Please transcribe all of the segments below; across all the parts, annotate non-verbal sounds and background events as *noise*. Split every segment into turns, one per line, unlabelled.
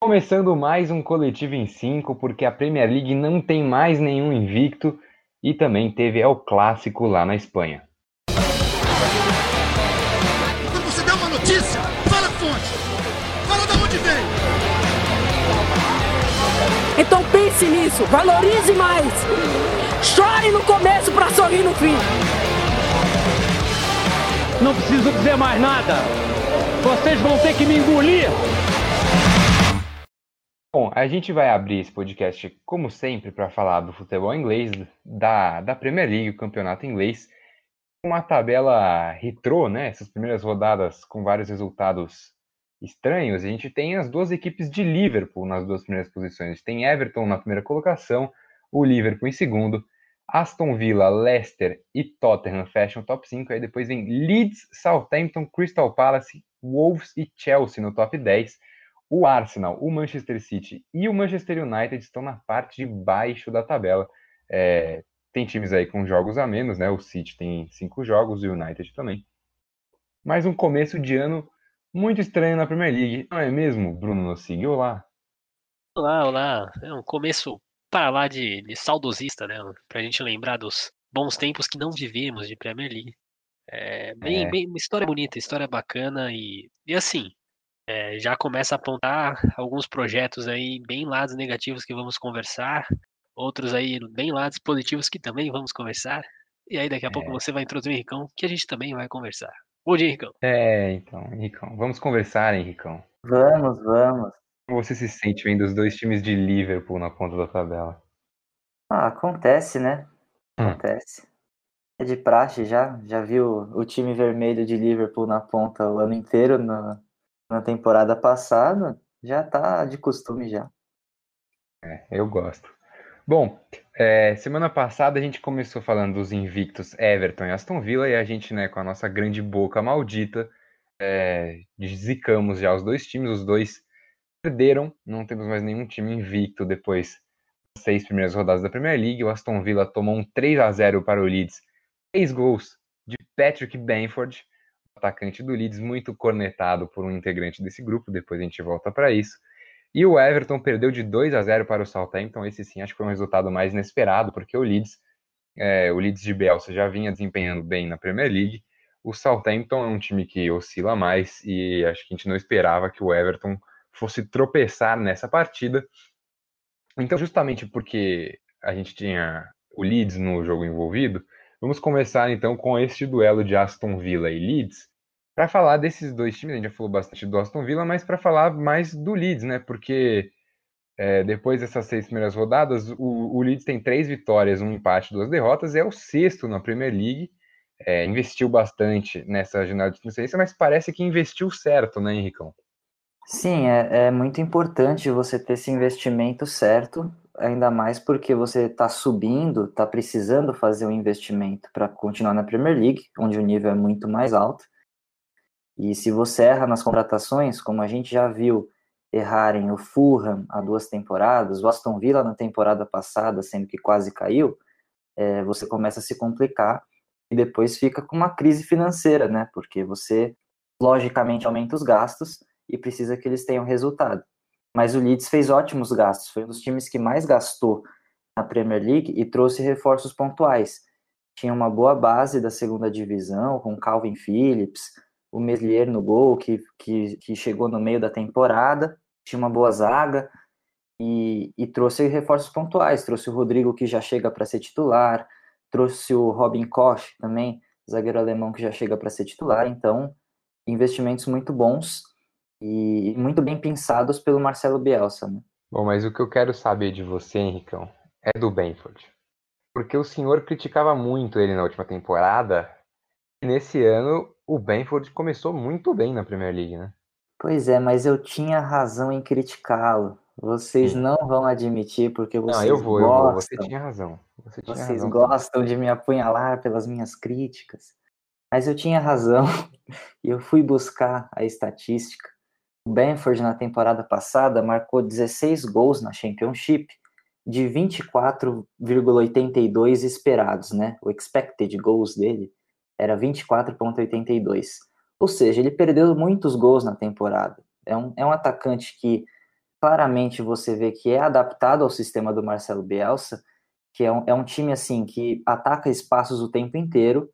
Começando mais um Coletivo em 5, porque a Premier League não tem mais nenhum invicto e também teve El Clássico lá na Espanha.
Quando você dá uma notícia, fala a fonte. Fala de onde veio.
Então pense nisso, valorize mais. Chore no começo para sorrir no fim.
Não preciso dizer mais nada. Vocês vão ter que me engolir.
Bom, a gente vai abrir esse podcast, como sempre, para falar do futebol inglês, da, da Premier League, o campeonato inglês, uma tabela retrô, né? Essas primeiras rodadas com vários resultados estranhos. A gente tem as duas equipes de Liverpool nas duas primeiras posições. A gente tem Everton na primeira colocação, o Liverpool em segundo, Aston Villa, Leicester e Tottenham fecham o top 5. Aí depois vem Leeds, Southampton, Crystal Palace, Wolves e Chelsea no top 10. O Arsenal, o Manchester City e o Manchester United estão na parte de baixo da tabela. É, tem times aí com jogos a menos, né? O City tem cinco jogos e o United também. Mas um começo de ano muito estranho na Premier League, não é mesmo, Bruno Nossig? Olá.
Olá, olá. É um começo para lá de, de saudosista, né? Pra gente lembrar dos bons tempos que não vivemos de Premier League. É, bem,
É.
bem, uma história bonita, história bacana e, e assim, é, já começa a apontar alguns projetos aí bem lados negativos que vamos conversar, outros aí bem lados positivos que também vamos conversar. E aí daqui a pouco
É.
você vai introduzir o Henricão, que a gente também vai conversar. Bom dia, Henricão.
É, então, Henricão. Vamos conversar, Henricão.
Vamos, vamos.
Como você se sente vendo os dois times de Liverpool na ponta da tabela?
Ah, acontece, né?
Hum.
Acontece. É de praxe já. Já viu o time vermelho de Liverpool na ponta o ano inteiro na, na temporada passada? Já tá de costume já.
É, eu gosto. Bom, é, semana passada a gente começou falando dos invictos Everton e Aston Villa e a gente, né, com a nossa grande boca maldita, é, zicamos já os dois times, os dois perderam, não temos mais nenhum time invicto depois das seis primeiras rodadas da Premier League. O Aston Villa tomou um 3 a 0 para o Leeds, três gols de Patrick Bamford, atacante do Leeds, muito cornetado por um integrante desse grupo, depois a gente volta para isso. E o Everton perdeu de 2 a 0 para o Southampton. Esse sim acho que foi um resultado mais inesperado, porque o Leeds, é, o Leeds de Bielsa já vinha desempenhando bem na Premier League. O Southampton é um time que oscila mais e acho que a gente não esperava que o Everton fosse tropeçar nessa partida. Então, justamente porque a gente tinha o Leeds no jogo envolvido, vamos começar então com este duelo de Aston Villa e Leeds para falar desses dois times. A gente já falou bastante do Aston Villa, mas para falar mais do Leeds, né? Porque é, depois dessas seis primeiras rodadas, o, o, Leeds tem três vitórias, um empate, duas derrotas, é o sexto na Premier League. É, investiu bastante nessa janela de transferência, mas parece que investiu certo, né, Henricão?
Sim, é, é muito importante você ter esse investimento certo, ainda mais porque você está subindo, está precisando fazer um investimento para continuar na Premier League, onde o nível é muito mais alto. E se você erra nas contratações, como a gente já viu errarem o Fulham há duas temporadas, o Aston Villa na temporada passada, sendo que quase caiu, é, você começa a se complicar e depois fica com uma crise financeira, né? Porque você, logicamente, aumenta os gastos e precisa que eles tenham resultado. Mas o Leeds fez ótimos gastos, foi um dos times que mais gastou na Premier League e trouxe reforços pontuais. Tinha uma boa base da segunda divisão, com Calvin Phillips, o Meslier no gol, que, que, que, chegou no meio da temporada, tinha uma boa zaga e, e trouxe reforços pontuais. Trouxe o Rodrigo, que já chega para ser titular, trouxe o Robin Koch também, zagueiro alemão, que já chega para ser titular. Então, investimentos muito bons e muito bem pensados pelo Marcelo Bielsa. Né?
Bom, mas o que eu quero saber de você, Henricão, é do Benford. Porque o senhor criticava muito ele na última temporada e nesse ano o Benford começou muito bem na Premier League, né?
Pois é, mas eu tinha razão em criticá-lo. Vocês
Sim.
não vão admitir, porque vocês
Não, eu vou,
gostam,
eu vou. Você tinha razão. Você tinha
vocês
razão.
gostam de me apunhalar pelas minhas críticas. Mas eu tinha razão e *laughs* eu fui buscar a estatística. Benford na temporada passada marcou 16 gols na Championship de 24,82 esperados, né? O expected goals dele era 24,82. Ou seja, ele perdeu muitos gols na temporada. É um, é um atacante que claramente você vê que é adaptado ao sistema do Marcelo Bielsa, que é um, é um time assim que ataca espaços o tempo inteiro,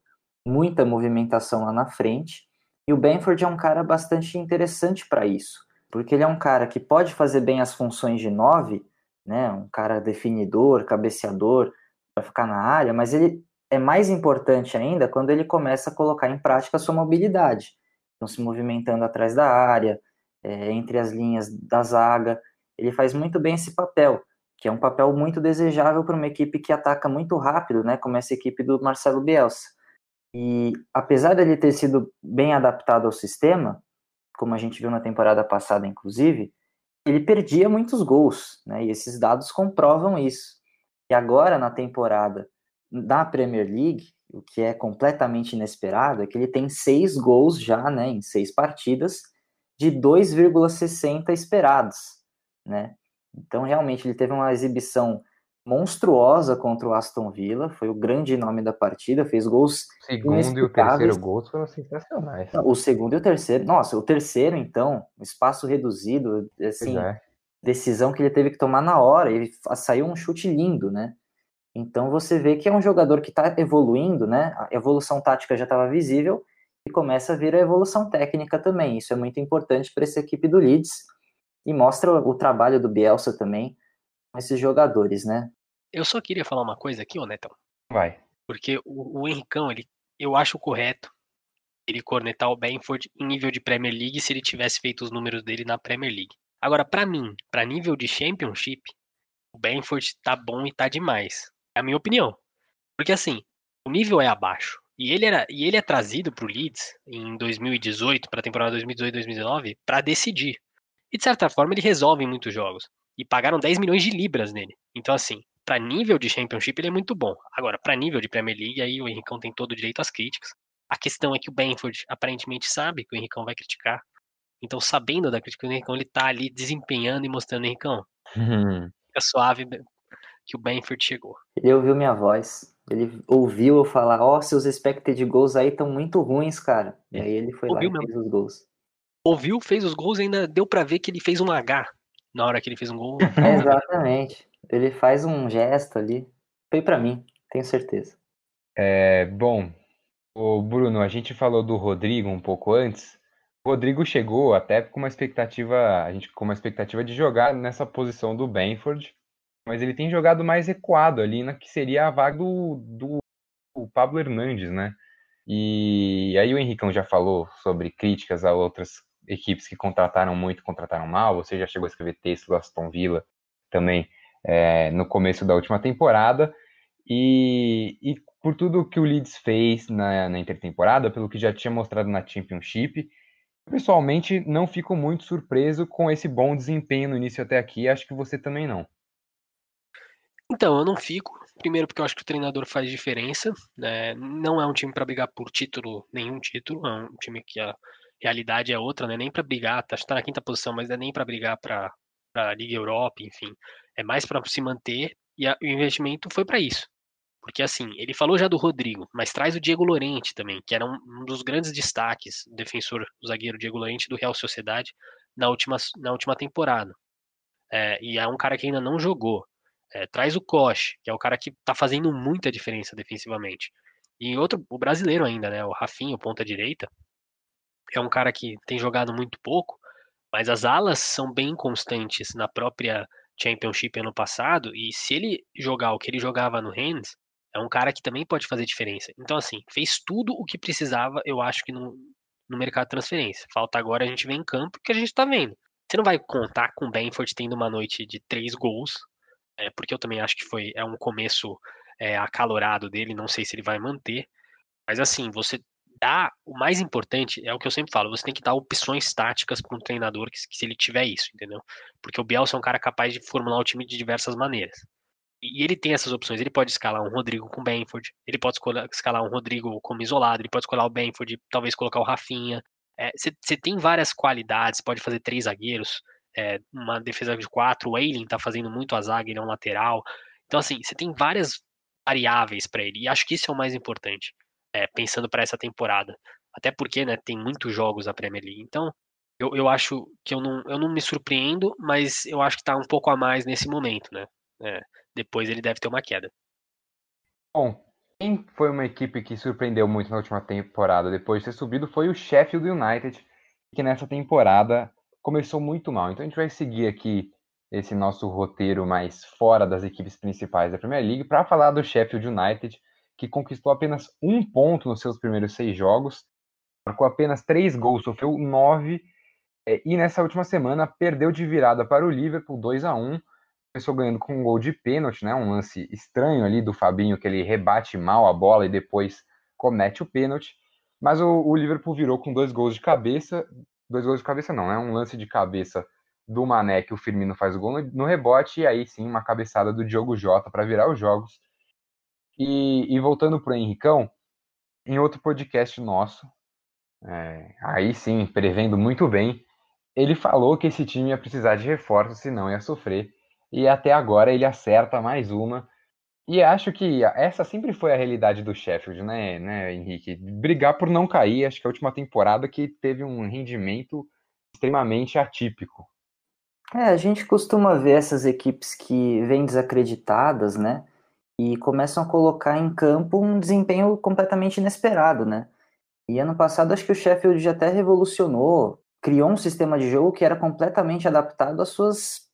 muita movimentação lá na frente, e o Benford é um cara bastante interessante para isso, porque ele é um cara que pode fazer bem as funções de nove, né, um cara definidor, cabeceador, para ficar na área, mas ele é mais importante ainda quando ele começa a colocar em prática a sua mobilidade, então se movimentando atrás da área, é, entre as linhas da zaga, ele faz muito bem esse papel, que é um papel muito desejável para uma equipe que ataca muito rápido, né, como essa equipe do Marcelo Bielsa. E apesar dele ter sido bem adaptado ao sistema, como a gente viu na temporada passada, inclusive, ele perdia muitos gols, né? E esses dados comprovam isso. E agora, na temporada da Premier League, o que é completamente inesperado é que ele tem seis gols já, né, em seis partidas, de 2,60 esperados, né? Então, realmente, ele teve uma exibição monstruosa contra o Aston Villa, foi o grande nome da partida, fez gols.
O segundo e o terceiro gols foram sensacionais.
O segundo e o terceiro, nossa, o terceiro, então, espaço reduzido, assim, é. decisão que ele teve que tomar na hora, e saiu um chute lindo, né? Então você vê que é um jogador que está evoluindo, né? A evolução tática já estava visível e começa a vir a evolução técnica também. Isso é muito importante para essa equipe do Leeds e mostra o trabalho do Bielsa também esses jogadores, né?
Eu só queria falar uma coisa aqui, ô Netão.
Vai.
Porque o, o Henricão, ele, eu acho correto ele cornetar o Benford em nível de Premier League se ele tivesse feito os números dele na Premier League. Agora, para mim, para nível de Championship, o Benford tá bom e tá demais. É a minha opinião. Porque assim, o nível é abaixo. E ele, era, e ele é trazido pro Leeds em 2018, para a temporada 2018-2019, para decidir. E de certa forma ele resolve em muitos jogos. E pagaram 10 milhões de libras nele. Então, assim, para nível de Championship ele é muito bom. Agora, para nível de Premier League, aí o Henricão tem todo o direito às críticas. A questão é que o Benford aparentemente sabe que o Henricão vai criticar. Então, sabendo da crítica do Henricão, ele tá ali desempenhando e mostrando, Henricão,
uhum.
fica suave que o Benford chegou.
Ele ouviu minha voz. Ele ouviu eu falar, ó, oh, seus expected goals aí estão muito ruins, cara. E aí ele foi ouviu lá e mesmo. fez os gols
ouviu, fez os gols e ainda deu para ver que ele fez um H na hora que ele fez um gol. *laughs*
Exatamente. Ele faz um gesto ali. Foi para mim, tenho certeza.
É, bom, o Bruno, a gente falou do Rodrigo um pouco antes. O Rodrigo chegou até com uma expectativa, a gente com uma expectativa de jogar nessa posição do Benford, mas ele tem jogado mais recuado ali na que seria a vaga do, do, do Pablo Hernandes, né? E aí o Henricão já falou sobre críticas a outras equipes que contrataram muito, contrataram mal. Você já chegou a escrever texto do Aston Villa também é, no começo da última temporada. E, e por tudo que o Leeds fez na, na intertemporada, pelo que já tinha mostrado na Championship, pessoalmente não fico muito surpreso com esse bom desempenho no início até aqui. Acho que você também não.
Então, eu não fico. Primeiro, porque eu acho que o treinador faz diferença. Né? Não é um time para brigar por título, nenhum título. É um time que a realidade é outra, né? Nem para brigar, tá, tá na quinta posição, mas não é nem para brigar para a Liga Europa, enfim. É mais para se manter e a, o investimento foi para isso. Porque assim, ele falou já do Rodrigo, mas traz o Diego Lorente também, que era um, um dos grandes destaques, o defensor, o zagueiro Diego Lorente do Real Sociedade na última, na última temporada. É, e é um cara que ainda não jogou. É, traz o Koch, que é o cara que tá fazendo muita diferença defensivamente. E outro, o brasileiro ainda, né? O Rafinho, ponta direita, é um cara que tem jogado muito pouco, mas as alas são bem constantes na própria Championship ano passado, e se ele jogar o que ele jogava no Rennes, é um cara que também pode fazer diferença. Então, assim, fez tudo o que precisava, eu acho que no, no mercado de transferência. Falta agora a gente ver em campo que a gente tá vendo. Você não vai contar com o Benford tendo uma noite de três gols, é, porque eu também acho que foi é um começo é, acalorado dele, não sei se ele vai manter. Mas assim, você dá. O mais importante é o que eu sempre falo: você tem que dar opções táticas para um treinador que, que, se ele tiver isso, entendeu? Porque o Bielsa é um cara capaz de formular o time de diversas maneiras. E, e ele tem essas opções. Ele pode escalar um Rodrigo com Benford, ele pode escalar um Rodrigo como isolado, ele pode escalar o Benford, talvez colocar o Rafinha. Você é, tem várias qualidades, pode fazer três zagueiros, é, uma defesa de quatro. O Eileen tá fazendo muito a zaga, ele é um lateral. Então, assim, você tem várias variáveis para ele. E acho que isso é o mais importante é, pensando para essa temporada. Até porque né, tem muitos jogos da Premier League. Então, eu, eu acho que eu não, eu não me surpreendo, mas eu acho que está um pouco a mais nesse momento, né? É, depois ele deve ter uma queda.
Bom, quem foi uma equipe que surpreendeu muito na última temporada depois de ter subido foi o Sheffield United, que nessa temporada começou muito mal. Então a gente vai seguir aqui esse nosso roteiro mais fora das equipes principais da Premier League para falar do Sheffield United, que conquistou apenas um ponto nos seus primeiros seis jogos, marcou apenas três gols, sofreu nove, é, e nessa última semana perdeu de virada para o Liverpool 2 a 1 começou ganhando com um gol de pênalti, né? Um lance estranho ali do Fabinho, que ele rebate mal a bola e depois comete o pênalti. Mas o, o Liverpool virou com dois gols de cabeça. Dois gols de cabeça não, né? um lance de cabeça do Mané que o Firmino faz o gol no, no rebote e aí sim uma cabeçada do Diogo Jota para virar os jogos. E, e voltando para o Henricão, em outro podcast nosso, é, aí sim, prevendo muito bem, ele falou que esse time ia precisar de reforços, senão ia sofrer e até agora ele acerta mais uma. E acho que essa sempre foi a realidade do Sheffield, né, né, Henrique? Brigar por não cair, acho que a última temporada que teve um rendimento extremamente atípico.
É, a gente costuma ver essas equipes que vêm desacreditadas, né? E começam a colocar em campo um desempenho completamente inesperado, né? E ano passado acho que o Sheffield já até revolucionou, criou um sistema de jogo que era completamente adaptado às suas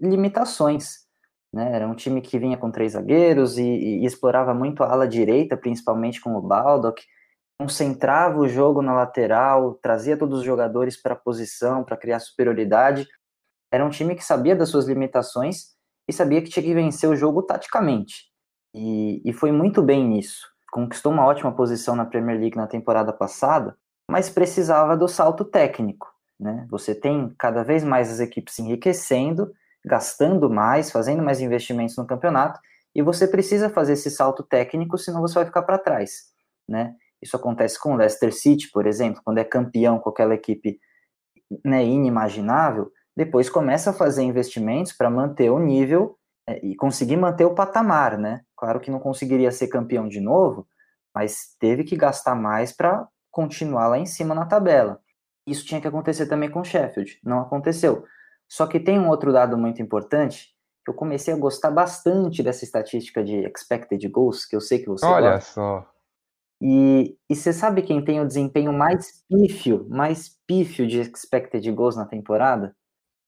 limitações. Né? Era um time que vinha com três zagueiros e, e explorava muito a ala direita, principalmente com o Baldock, concentrava o jogo na lateral, trazia todos os jogadores para a posição, para criar superioridade. Era um time que sabia das suas limitações e sabia que tinha que vencer o jogo taticamente. E, e foi muito bem nisso. Conquistou uma ótima posição na Premier League na temporada passada, mas precisava do salto técnico. Né? Você tem cada vez mais as equipes se enriquecendo gastando mais, fazendo mais investimentos no campeonato, e você precisa fazer esse salto técnico, senão você vai ficar para trás, né? Isso acontece com o Leicester City, por exemplo, quando é campeão com aquela equipe né, inimaginável, depois começa a fazer investimentos para manter o nível é, e conseguir manter o patamar, né? Claro que não conseguiria ser campeão de novo, mas teve que gastar mais para continuar lá em cima na tabela. Isso tinha que acontecer também com o Sheffield, não aconteceu. Só que tem um outro dado muito importante, que eu comecei a gostar bastante dessa estatística de expected goals, que eu sei que você
Olha
gosta.
só.
E, e você sabe quem tem o desempenho mais pífio, mais pífio de expected goals na temporada?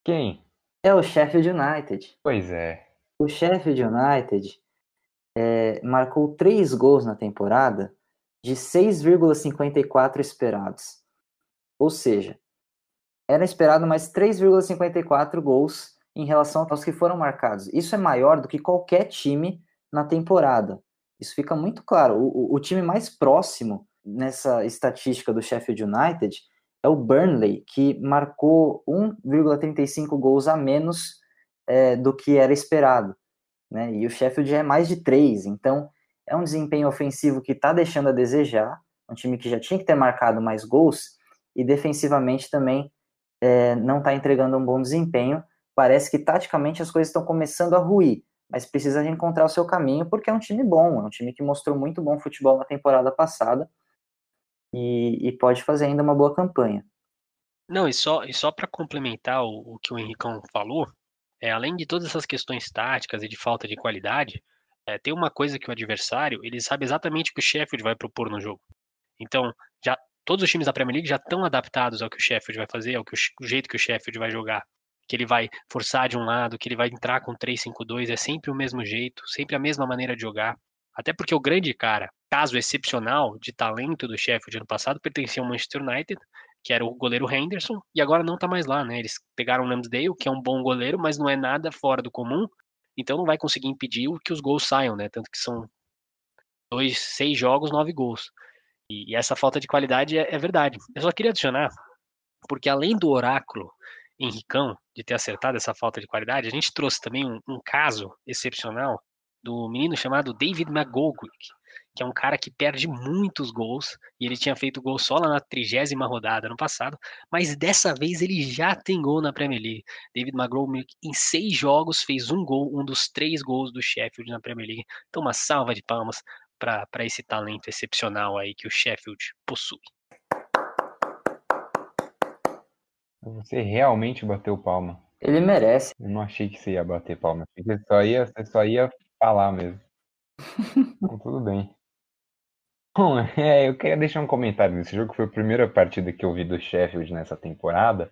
Quem?
É o Sheffield United.
Pois é.
O Sheffield United é, marcou três gols na temporada de 6,54 esperados. Ou seja, era esperado mais 3,54 gols em relação aos que foram marcados. Isso é maior do que qualquer time na temporada. Isso fica muito claro. O, o time mais próximo nessa estatística do Sheffield United é o Burnley, que marcou 1,35 gols a menos é, do que era esperado. Né? E o Sheffield já é mais de 3. Então, é um desempenho ofensivo que está deixando a desejar. Um time que já tinha que ter marcado mais gols. E defensivamente também é, não está entregando um bom desempenho. Parece que taticamente as coisas estão começando a ruir, mas precisa reencontrar o seu caminho porque é um time bom, é um time que mostrou muito bom futebol na temporada passada e, e pode fazer ainda uma boa campanha.
Não, e só, e só para complementar o, o, que o Henricão falou, é, além de todas essas questões táticas e de falta de qualidade, é, tem uma coisa que o adversário ele sabe exatamente o que o Sheffield vai propor no jogo. Então, já todos os times da Premier League já estão adaptados ao que o Sheffield vai fazer, ao que o, o jeito que o Sheffield vai jogar. Que ele vai forçar de um lado, que ele vai entrar com 3-5-2, é sempre o mesmo jeito, sempre a mesma maneira de jogar. Até porque o grande cara, caso excepcional de talento do Sheffield ano passado, pertencia ao Manchester United, que era o goleiro Henderson, e agora não tá mais lá, né? Eles pegaram o Ramsdale, que é um bom goleiro, mas não é nada fora do comum, então não vai conseguir impedir que os gols saiam, né? Tanto que são dois, seis jogos, nove gols. E, e essa falta de qualidade é, é, verdade. Eu só queria adicionar, porque além do oráculo Henricão de ter acertado essa falta de qualidade, a gente trouxe também um, um caso excepcional do menino chamado David McGoldrick, que é um cara que perde muitos gols, e ele tinha feito gol só lá na trigésima rodada no passado, mas dessa vez ele já tem gol na Premier League. David McGoldrick, em seis jogos, fez um gol, um dos três gols do Sheffield na Premier League. Então, uma salva de palmas para esse talento excepcional aí que o Sheffield possui.
Você realmente bateu palma.
Ele merece.
Eu não achei que você ia bater palma. Você só ia, você só ia falar mesmo. Então, tudo bem. Bom, *laughs* é, eu queria deixar um comentário nesse jogo. Foi a primeira partida que eu vi do Sheffield nessa temporada.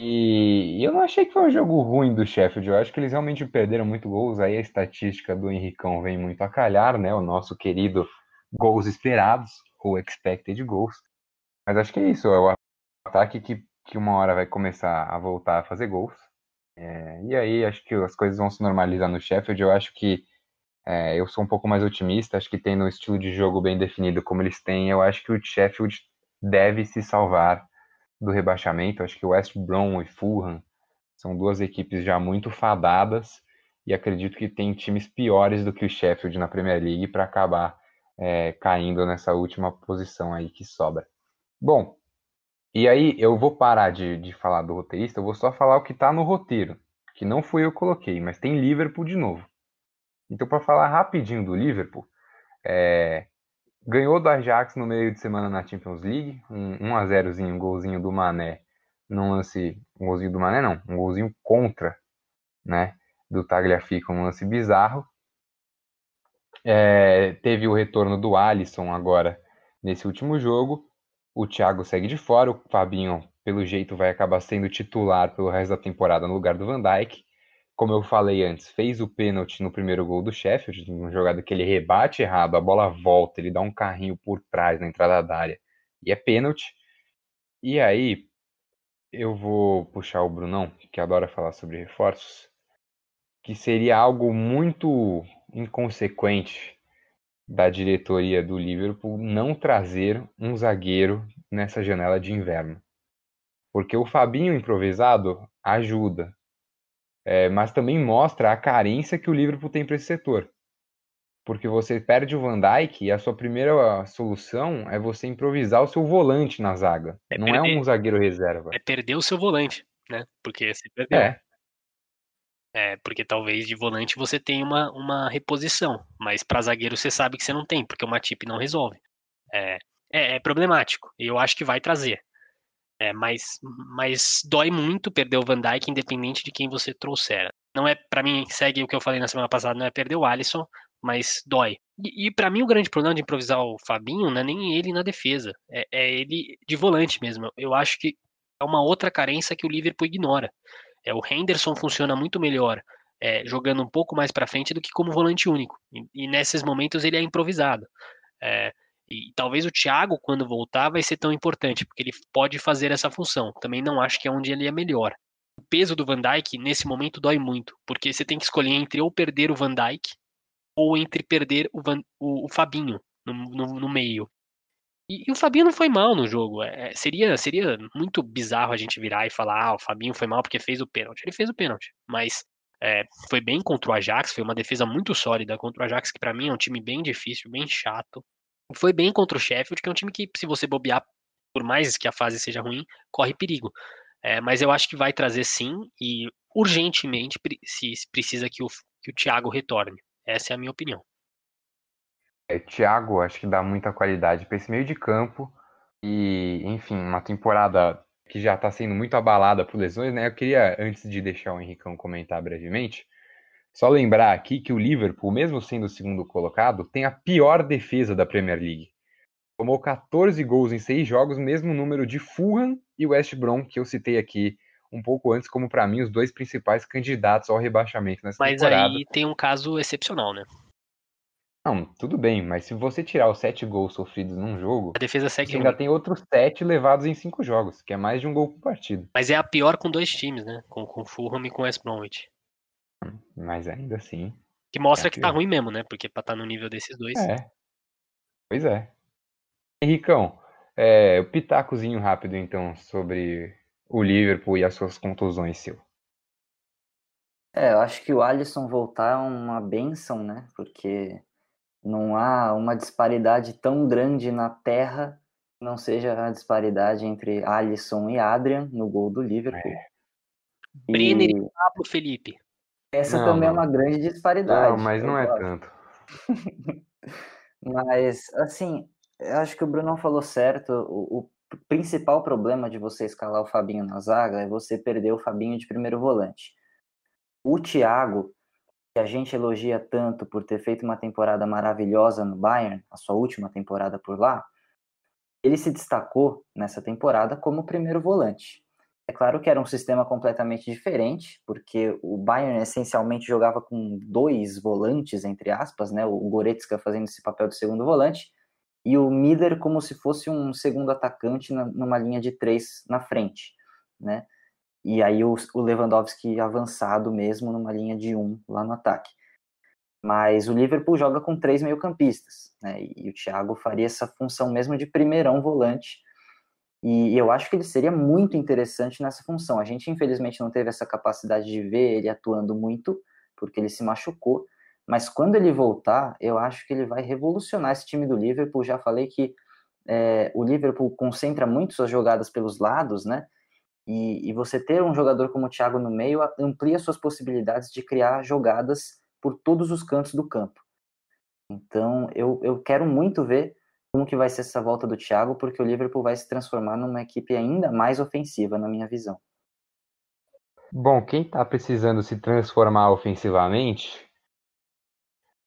E eu não achei que foi um jogo ruim do Sheffield. Eu acho que eles realmente perderam muito gols. Aí a estatística do Henricão vem muito a calhar, né? O nosso querido gols esperados, ou expected goals. Mas acho que é isso. É o ataque que, que uma hora vai começar a voltar a fazer gols. É, e aí acho que as coisas vão se normalizar no Sheffield. Eu acho que é, eu sou um pouco mais otimista. Acho que tendo um estilo de jogo bem definido como eles têm, eu acho que o Sheffield deve se salvar do rebaixamento. Acho que o West Brom e Fulham são duas equipes já muito fadadas e acredito que tem times piores do que o Sheffield na Premier League para acabar é, caindo nessa última posição aí que sobra. Bom, e aí eu vou parar de, de falar do roteirista, eu vou só falar o que está no roteiro, que não fui eu que coloquei, mas tem Liverpool de novo. Então, para falar rapidinho do Liverpool, é, Ganhou do Ajax no meio de semana na Champions League, um 1x0zinho, um golzinho do Mané, num lance, um golzinho do Mané não, um golzinho contra, né, do Tagliafico, um lance bizarro. É, teve o retorno do Alisson agora nesse último jogo, o Thiago segue de fora, o Fabinho, pelo jeito, vai acabar sendo titular pelo resto da temporada no lugar do Van Dijk como eu falei antes, fez o pênalti no primeiro gol do Sheffield, uma jogada que ele rebate errado, a bola volta, ele dá um carrinho por trás na entrada da área e é pênalti. E aí eu vou puxar o Brunão, que adora falar sobre reforços, que seria algo muito inconsequente da diretoria do Liverpool não trazer um zagueiro nessa janela de inverno. Porque o Fabinho improvisado ajuda, é, mas também mostra a carência que o Liverpool tem para esse setor. Porque você perde o Van Dijk e a sua primeira solução é você improvisar o seu volante na zaga. É não perder, é um zagueiro reserva.
É perder o seu volante, né? Porque você perdeu. É. É, porque talvez de volante você tenha uma, uma reposição, mas para zagueiro você sabe que você não tem, porque uma tip não resolve. É, é, é problemático, e eu acho que vai trazer. É, mas, mas dói muito perder o Van Dijk, independente de quem você trouxer. Não é, para mim, segue o que eu falei na semana passada, não é perder o Alisson, mas dói. E, e para mim o grande problema de improvisar o Fabinho não é nem ele na defesa, é, é ele de volante mesmo. Eu acho que é uma outra carência que o Liverpool ignora. É, o Henderson funciona muito melhor é, jogando um pouco mais para frente do que como volante único. E, e, nesses momentos ele é improvisado. É, e talvez o Thiago, quando voltar, vai ser tão importante, porque ele pode fazer essa função. Também não acho que é onde ele é melhor. O peso do Van Dijk nesse momento dói muito, porque você tem que escolher entre ou perder o Van Dijk ou entre perder o, Van, o, o Fabinho no, no, no meio. E, e, o Fabinho não foi mal no jogo. É, seria, seria muito bizarro a gente virar e falar: ah, o Fabinho foi mal porque fez o pênalti. Ele fez o pênalti, mas é, foi bem contra o Ajax, foi uma defesa muito sólida contra o Ajax, que para mim é um time bem difícil, bem chato foi bem contra o Sheffield, que é um time que, se você bobear, por mais que a fase seja ruim, corre perigo. É, mas eu acho que vai trazer sim, e urgentemente se precisa que o, que o Thiago retorne. Essa é a minha opinião.
É, Thiago, acho que dá muita qualidade para esse meio de campo. E, enfim, uma temporada que já está sendo muito abalada por lesões, né? Eu queria, antes de deixar o Henricão comentar brevemente, só lembrar aqui que o Liverpool, mesmo sendo o segundo colocado, tem a pior defesa da Premier League. Tomou 14 gols em 6 jogos, mesmo número de Fulham e West Brom, que eu citei aqui um pouco antes, como para mim os dois principais candidatos ao rebaixamento nessa
mas
temporada.
Mas aí tem um caso excepcional, né?
Não, tudo bem, mas se você tirar os 7 gols sofridos num jogo,
a defesa segue
você ainda tem outros 7 levados em 5 jogos, que é mais de um gol por partida.
Mas é a pior com dois times, né? Com, com Fulham e com West Bromwich.
Mas ainda assim.
Que mostra é que tá ruim mesmo, né? Porque pra estar tá no nível desses dois.
É. Pois é. Henricão, é, o pitacozinho rápido então sobre o Liverpool e as suas contusões, seu.
É, eu acho que o Alisson voltar é uma benção, né? Porque não há uma disparidade tão grande na terra que não seja a disparidade entre Alisson e Adrian no gol do Liverpool. É.
Brenner e Pablo Felipe.
Essa não, também não. é uma grande disparidade.
Não, mas não é tanto. *laughs*
mas, assim, eu acho que o Bruno falou certo. O, o, principal problema de você escalar o Fabinho na zaga é você perder o Fabinho de primeiro volante. O Thiago, que a gente elogia tanto por ter feito uma temporada maravilhosa no Bayern, a sua última temporada por lá, ele se destacou nessa temporada como primeiro volante. É claro que era um sistema completamente diferente, porque o Bayern essencialmente jogava com dois volantes, entre aspas, né? O Goretzka fazendo esse papel de segundo volante, e o Mider como se fosse um segundo atacante numa linha de três na frente, né? E aí o, Lewandowski avançado mesmo numa linha de um lá no ataque. Mas o Liverpool joga com três meio-campistas, né? E o Thiago faria essa função mesmo de primeirão volante, e eu acho que ele seria muito interessante nessa função. A gente, infelizmente, não teve essa capacidade de ver ele atuando muito, porque ele se machucou. Mas quando ele voltar, eu acho que ele vai revolucionar esse time do Liverpool. Já falei que é, o Liverpool concentra muito suas jogadas pelos lados, né? E, e, você ter um jogador como o Thiago no meio amplia suas possibilidades de criar jogadas por todos os cantos do campo. Então, eu, eu quero muito ver como que vai ser essa volta do Thiago, porque o Liverpool vai se transformar numa equipe ainda mais ofensiva, na minha visão.
Bom, quem está precisando se transformar ofensivamente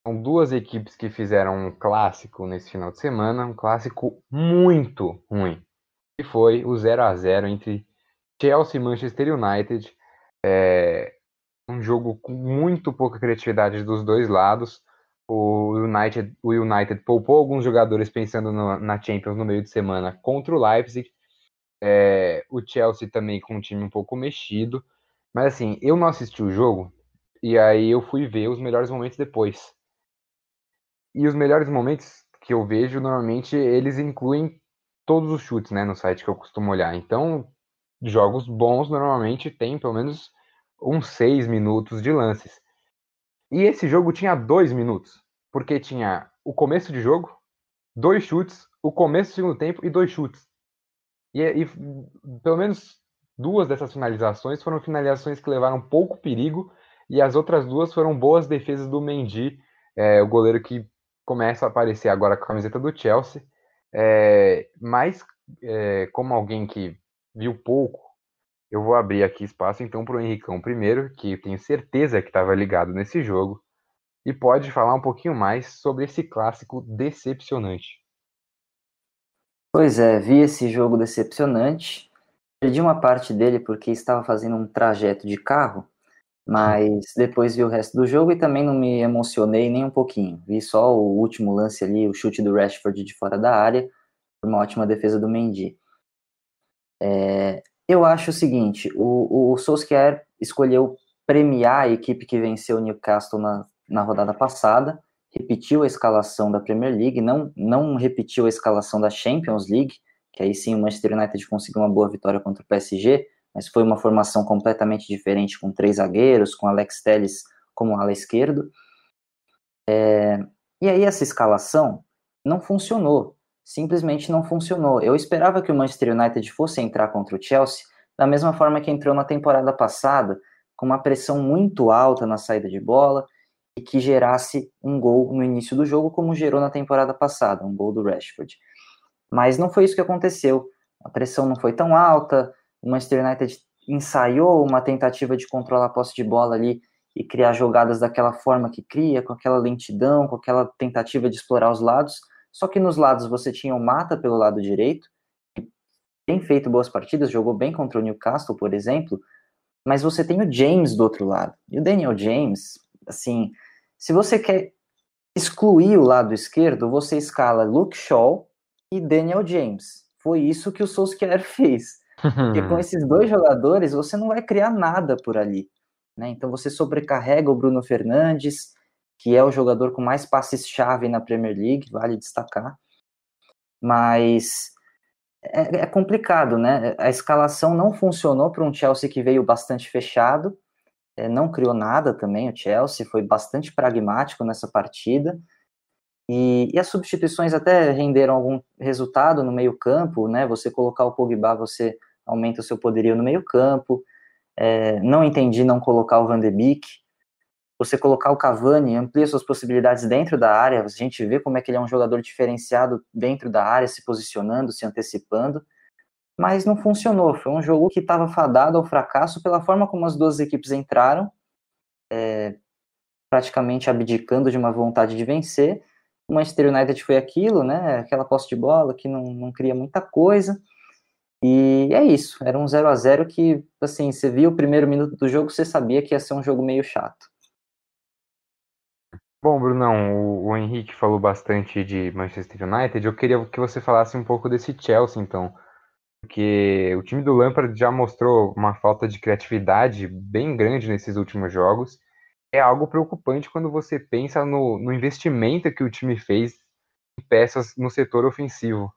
são duas equipes que fizeram um clássico nesse final de semana, um clássico muito ruim, que foi o 0 a 0 entre Chelsea e Manchester United. É um jogo com muito pouca criatividade dos dois lados o United, o United poupou alguns jogadores pensando no, na Champions no meio de semana contra o Leipzig. É, o Chelsea também com um time um pouco mexido. Mas assim, eu não assisti o jogo e aí eu fui ver os melhores momentos depois. E os melhores momentos que eu vejo, normalmente, eles incluem todos os chutes, né, no site que eu costumo olhar. Então, jogos bons normalmente tem pelo menos uns seis minutos de lances. E esse jogo tinha dois minutos, porque tinha o começo de jogo, dois chutes, o começo do segundo tempo e dois chutes. E, e pelo menos duas dessas finalizações foram finalizações que levaram pouco perigo, e as outras duas foram boas defesas do Mendy, é, o goleiro que começa a aparecer agora com a camiseta do Chelsea. É, mas, é, como alguém que viu pouco eu vou abrir aqui espaço então para o Henricão primeiro, que tenho certeza que estava ligado nesse jogo, e pode falar um pouquinho mais sobre esse clássico decepcionante.
Pois é, vi esse jogo decepcionante. Perdi uma parte dele porque estava fazendo um trajeto de carro, mas depois vi o resto do jogo e também não me emocionei nem um pouquinho. Vi só o último lance ali, o chute do Rashford de fora da área, uma ótima defesa do Mendy. É, eu acho o seguinte, o, o Solskjaer escolheu premiar a equipe que venceu o Newcastle na, na rodada passada, repetiu a escalação da Premier League, não, não repetiu a escalação da Champions League, que aí sim o Manchester United conseguiu uma boa vitória contra o PSG, mas foi uma formação completamente diferente, com três zagueiros, com Alex Telles como ala esquerdo. É, e aí essa escalação não funcionou simplesmente não funcionou. Eu esperava que o Manchester United fosse entrar contra o Chelsea da mesma forma que entrou na temporada passada, com uma pressão muito alta na saída de bola e que gerasse um gol no início do jogo, como gerou na temporada passada, um gol do Rashford. Mas não foi isso que aconteceu. A pressão não foi tão alta, o Manchester United ensaiou uma tentativa de controlar a posse de bola ali e criar jogadas daquela forma que cria, com aquela lentidão, com aquela tentativa de explorar os lados, só que nos lados você tinha o Mata pelo lado direito, que tem feito boas partidas, jogou bem contra o Newcastle, por exemplo, mas você tem o James do outro lado. E o Daniel James, assim, se você quer excluir o lado esquerdo, você escala Luke Shaw e Daniel James. Foi isso que o Solskjaer *laughs* fez. Porque com *laughs* esses dois jogadores, você não vai criar nada por ali. Né? Então você sobrecarrega o Bruno Fernandes, que é o jogador com mais passes-chave na Premier League, vale destacar. Mas é, é, complicado, né? A escalação não funcionou para um Chelsea que veio bastante fechado, é, não criou nada também. O Chelsea foi bastante pragmático nessa partida. E, e, as substituições até renderam algum resultado no meio-campo, né? Você colocar o Pogba, você aumenta o seu poderio no meio-campo. É, não entendi não colocar o Van de Beek, você colocar o Cavani, amplia suas possibilidades dentro da área, a gente vê como é que ele é um jogador diferenciado dentro da área, se posicionando, se antecipando, mas não funcionou. Foi um jogo que estava fadado ao fracasso pela forma como as duas equipes entraram, é, praticamente abdicando de uma vontade de vencer. O Manchester United foi aquilo, né? Aquela posse de bola que não, não cria muita coisa. E é isso, era um 0 a 0 que, assim, você via o primeiro minuto do jogo, você sabia que ia ser um jogo meio chato.
Bom, Brunão, o, o Henrique falou bastante de Manchester United. Eu queria que você falasse um pouco desse Chelsea, então. Porque o time do Lampard já mostrou uma falta de criatividade bem grande nesses últimos jogos. É algo preocupante quando você pensa no, no investimento que o time fez em peças no setor ofensivo.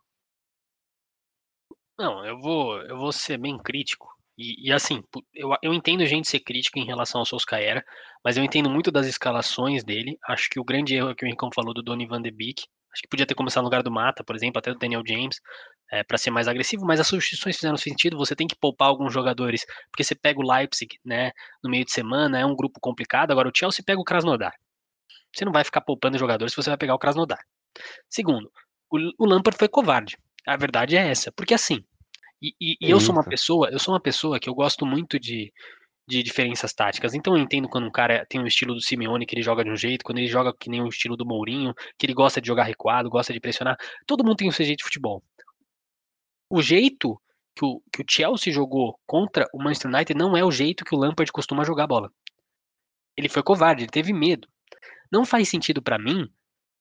Não, eu vou, eu vou ser bem crítico. E, e assim, eu, eu entendo gente ser crítica em relação ao Solskjaer, mas eu entendo muito das escalações dele. Acho que o grande erro que o Rincão falou do Donny van de Beek, acho que podia ter começado no lugar do Mata, por exemplo, até do Daniel James, é, para ser mais agressivo, mas as substituições fizeram sentido. Você tem que poupar alguns jogadores, porque você pega o Leipzig, né, no meio de semana, é um grupo complicado. Agora o Chelsea pega o Krasnodar. Você não vai ficar poupando jogadores se você vai pegar o Krasnodar. Segundo, o, o Lampard foi covarde. A verdade é essa, porque assim, e, e, e eu sou uma pessoa, eu sou uma pessoa que eu gosto muito de, de diferenças táticas. Então eu entendo quando um cara tem um estilo do Simeone que ele joga de um jeito, quando ele joga que nem o estilo do Mourinho, que ele gosta de jogar recuado, gosta de pressionar. Todo mundo tem o seu jeito de futebol. O jeito que o, que o Chelsea jogou contra o Manchester United não é o jeito que o Lampard costuma jogar a bola. Ele foi covarde, ele teve medo. Não faz sentido para mim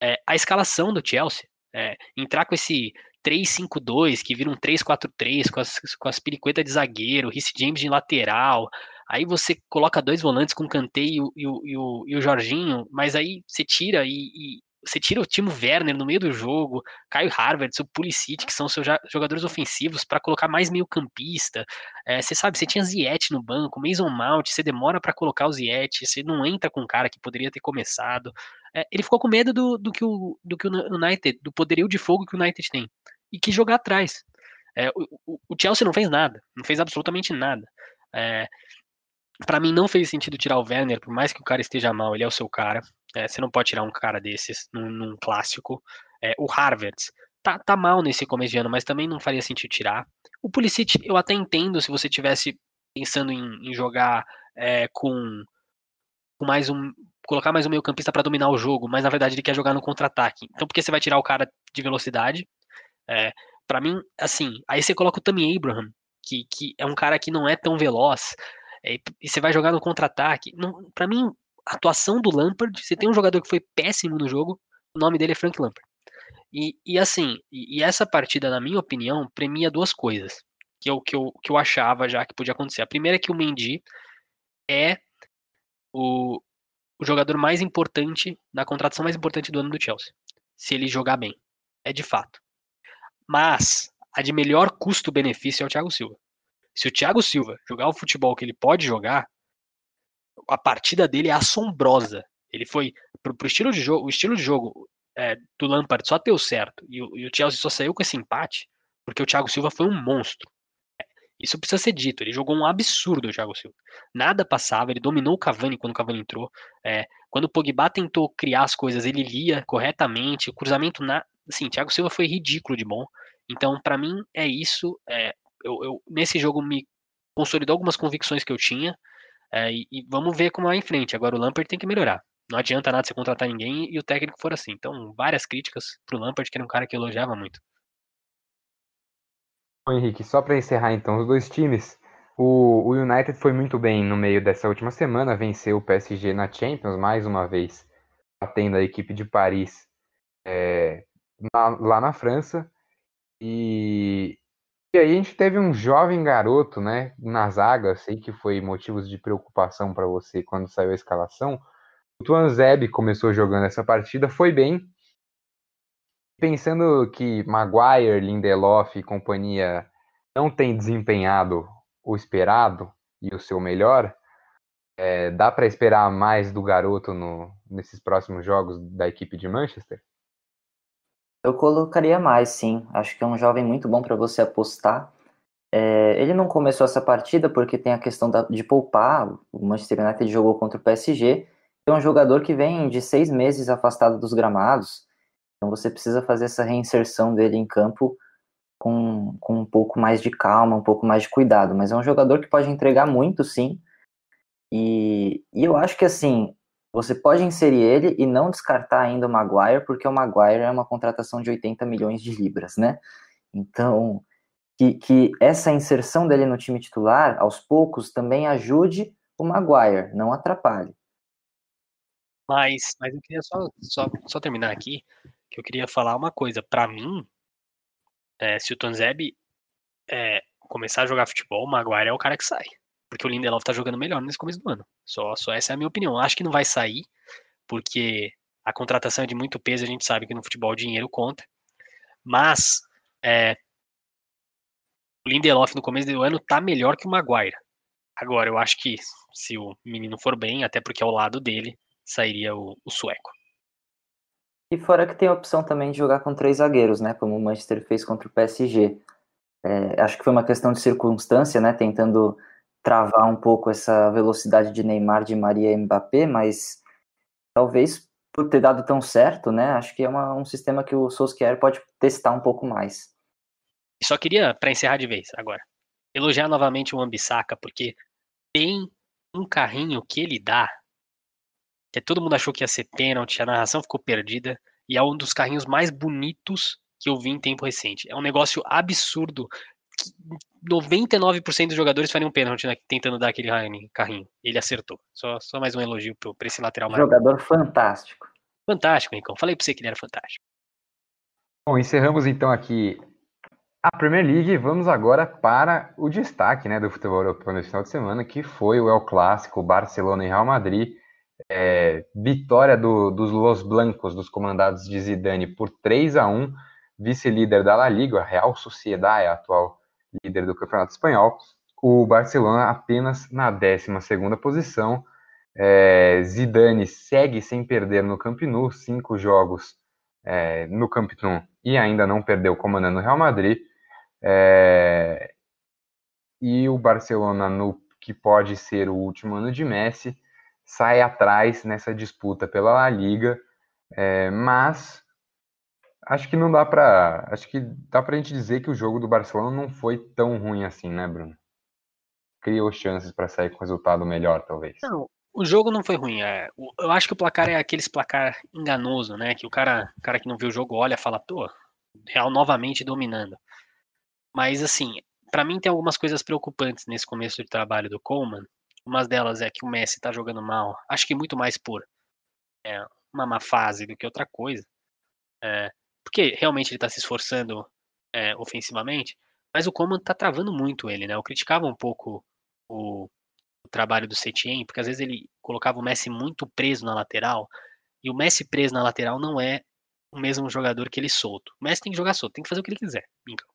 é, a escalação do Chelsea. É, entrar com esse 3-5-2, que vira um 3-4-3 com as, com as periquetas de zagueiro, Rhys James de lateral. Aí você coloca dois volantes com o Kanté e o, e, o, e, o, e o Jorginho, mas aí você tira e, e você tira o Timo Werner no meio do jogo, Caio Harvard, o Pulisic, que são seus jogadores ofensivos, para colocar mais meio campista. É, você sabe, você tinha Ziet no banco, Mason Mount, você demora para colocar o Ziet, você não entra com um cara que poderia ter começado. É, ele ficou com medo do, do, que o, do que o United, do poderio de fogo que o United tem e quis jogar atrás. É, o, o, Chelsea não fez nada, não fez absolutamente nada. É, para mim não fez sentido tirar o Werner, por mais que o cara esteja mal, ele é o seu cara. É, você não pode tirar um cara desses num, num clássico. É, o Harvard tá, tá mal nesse começo de ano, mas também não faria sentido tirar. O Pulisic eu até entendo se você tivesse pensando em, em jogar é, com, com mais um colocar mais um meio campista para dominar o jogo, mas na verdade ele quer jogar no contra-ataque. Então por que você vai tirar o cara de velocidade? É, para mim, assim, aí você coloca o Tammy Abraham, que, que é um cara que não é tão veloz, é, e você vai jogar no contra-ataque. Para mim, atuação do Lampard, você tem um jogador que foi péssimo no jogo, o nome dele é Frank Lampard. E, e assim, e, e essa partida, na minha opinião, premia duas coisas que eu, que, eu, que eu achava já que podia acontecer. A primeira é que o Mendy é o, o jogador mais importante, na contratação mais importante do ano do Chelsea. Se ele jogar bem. É de fato. Mas a de melhor custo-benefício é o Thiago Silva. Se o Thiago Silva jogar o futebol que ele pode jogar, a partida dele é assombrosa. Ele foi pro, pro estilo de jogo, o estilo de jogo é, do Lampard só deu certo e o, e o Chelsea só saiu com esse empate porque o Thiago Silva foi um monstro. Isso precisa ser dito. Ele jogou um absurdo, o Thiago Silva. Nada passava, ele dominou o Cavani quando o Cavani entrou. É, quando o Pogba tentou criar as coisas, ele lia corretamente. O cruzamento na, assim, Thiago Silva foi ridículo de bom. Então, para mim, é isso. É, eu, eu, nesse jogo me consolidou algumas convicções que eu tinha. É, e, e, vamos ver como vai em frente. Agora o Lampard tem que melhorar. Não adianta nada você contratar ninguém e o técnico for assim. Então, várias críticas pro Lampard, que era um cara que elogiava muito.
Henrique, só para encerrar então os dois times, o, o, United foi muito bem no meio dessa última semana, venceu o PSG na Champions mais uma vez, batendo a equipe de Paris é, na, lá na França. E, e aí a gente teve um jovem garoto, né, na zaga, sei que foi motivos de preocupação para você quando saiu a escalação. O Tuan Zeb começou jogando essa partida, foi bem. Pensando que Maguire, Lindelof e companhia não têm desempenhado o esperado e o seu melhor, é, dá para esperar mais do garoto no, nesses próximos jogos da equipe de Manchester?
Eu colocaria mais, sim. Acho que é um jovem muito bom para você apostar. É, ele não começou essa partida porque tem a questão da, de poupar. O Manchester United jogou contra o PSG. É um jogador que vem de seis meses afastado dos gramados. Então você precisa fazer essa reinserção dele em campo com, com um pouco mais de calma, um pouco mais de cuidado. Mas é um jogador que pode entregar muito, sim. E, e eu acho que assim, você pode inserir ele e não descartar ainda o Maguire, porque o Maguire é uma contratação de 80 milhões de libras, né? Então, que, que essa inserção dele no time titular, aos poucos, também ajude o Maguire, não atrapalhe.
Mas, mas eu queria só, só, só terminar aqui, que eu queria falar uma coisa. Para mim, é, se o Tonzeb é, começar a jogar futebol, o Maguire é o cara que sai. Porque o Lindelof tá jogando melhor nesse começo do ano. Só, só essa é a minha opinião. Acho que não vai sair, porque a contratação é de muito peso, a gente sabe que no futebol o dinheiro conta. Mas é, o Lindelof no começo do ano tá melhor que o Maguire. Agora, eu acho que se o menino for bem, até porque ao lado dele sairia o, o sueco.
E fora que tem a opção também de jogar com três zagueiros, né? Como o Manchester fez contra o PSG. É, acho que foi uma questão de circunstância, né? Tentando travar um pouco essa velocidade de Neymar, de Maria e Mbappé, mas talvez por ter dado tão certo, né? Acho que é uma, um sistema que o Solskjaer pode testar um pouco mais.
Só queria, para encerrar de vez agora, elogiar novamente o Ambissaca, porque tem um carrinho que ele dá, que todo mundo achou que ia ser pênalti, a narração ficou perdida, e é um dos carrinhos mais bonitos que eu vi em tempo recente. É um negócio absurdo. 99% dos jogadores fariam um pênalti né, tentando dar aquele carrinho. Ele acertou. Só, só mais um elogio para esse lateral.
Jogador fantástico.
Fantástico, Rincon. Falei para você que ele era fantástico.
Bom, encerramos então aqui a Premier League, vamos agora para o destaque né, do futebol europeu nesse final de semana, que foi o El Clássico, Barcelona e Real Madrid. É, vitória do, dos Los Blancos, dos comandados de Zidane, por 3 a 1 vice-líder da La Liga, a Real Sociedade, atual líder do Campeonato Espanhol. O Barcelona apenas na 12 posição. É, Zidane segue sem perder no Camp Nou, cinco jogos é, no Camp Nou e ainda não perdeu comandando o Real Madrid. É, e o Barcelona, no que pode ser o último ano de Messi, sai atrás nessa disputa pela La Liga, é, mas acho que não dá para, acho que dá para a gente dizer que o jogo do Barcelona não foi tão ruim assim, né, Bruno? Criou chances para sair com resultado melhor, talvez.
Não, o jogo não foi ruim. É, eu acho que o placar é aqueles placar enganoso, né? Que o cara, o cara que não viu o jogo olha fala, pô, Real novamente dominando. Mas, assim, para mim tem algumas coisas preocupantes nesse começo de trabalho do Coleman. Uma delas é que o Messi tá jogando mal. Acho que muito mais por é, uma má fase do que outra coisa. É, porque realmente ele tá se esforçando é, ofensivamente. Mas o Coleman tá travando muito ele, né? Eu criticava um pouco o, o trabalho do Setien, porque às vezes ele colocava o Messi muito preso na lateral. E o Messi preso na lateral não é o mesmo jogador que ele solto. O Messi tem que jogar solto, tem que fazer o que ele quiser. Então,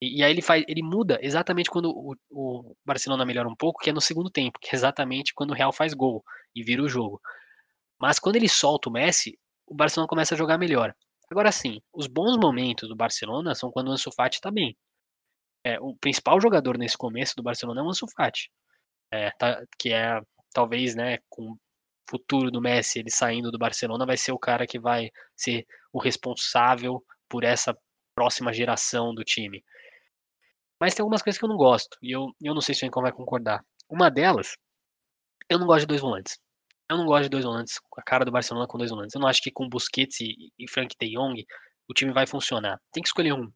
e, e, aí ele faz, ele muda exatamente quando o, o, Barcelona melhora um pouco, que é no segundo tempo, que é exatamente quando o Real faz gol e vira o jogo. Mas quando ele solta o Messi, o Barcelona começa a jogar melhor. Agora sim, os bons momentos do Barcelona são quando o Ansu Fati tá bem. É, o principal jogador nesse começo do Barcelona é o Ansu Fati, é, tá, que é talvez, né, com o futuro do Messi, ele saindo do Barcelona, vai ser o cara que vai ser o responsável por essa próxima geração do time. Mas tem algumas coisas que eu não gosto, e eu, eu não sei se o Encon vai concordar. Uma delas, eu não gosto de dois volantes. Eu não gosto de dois volantes, a cara do Barcelona com dois volantes. Eu não acho que com Busquets e, e Frank de Jong o time vai funcionar. Tem que escolher um.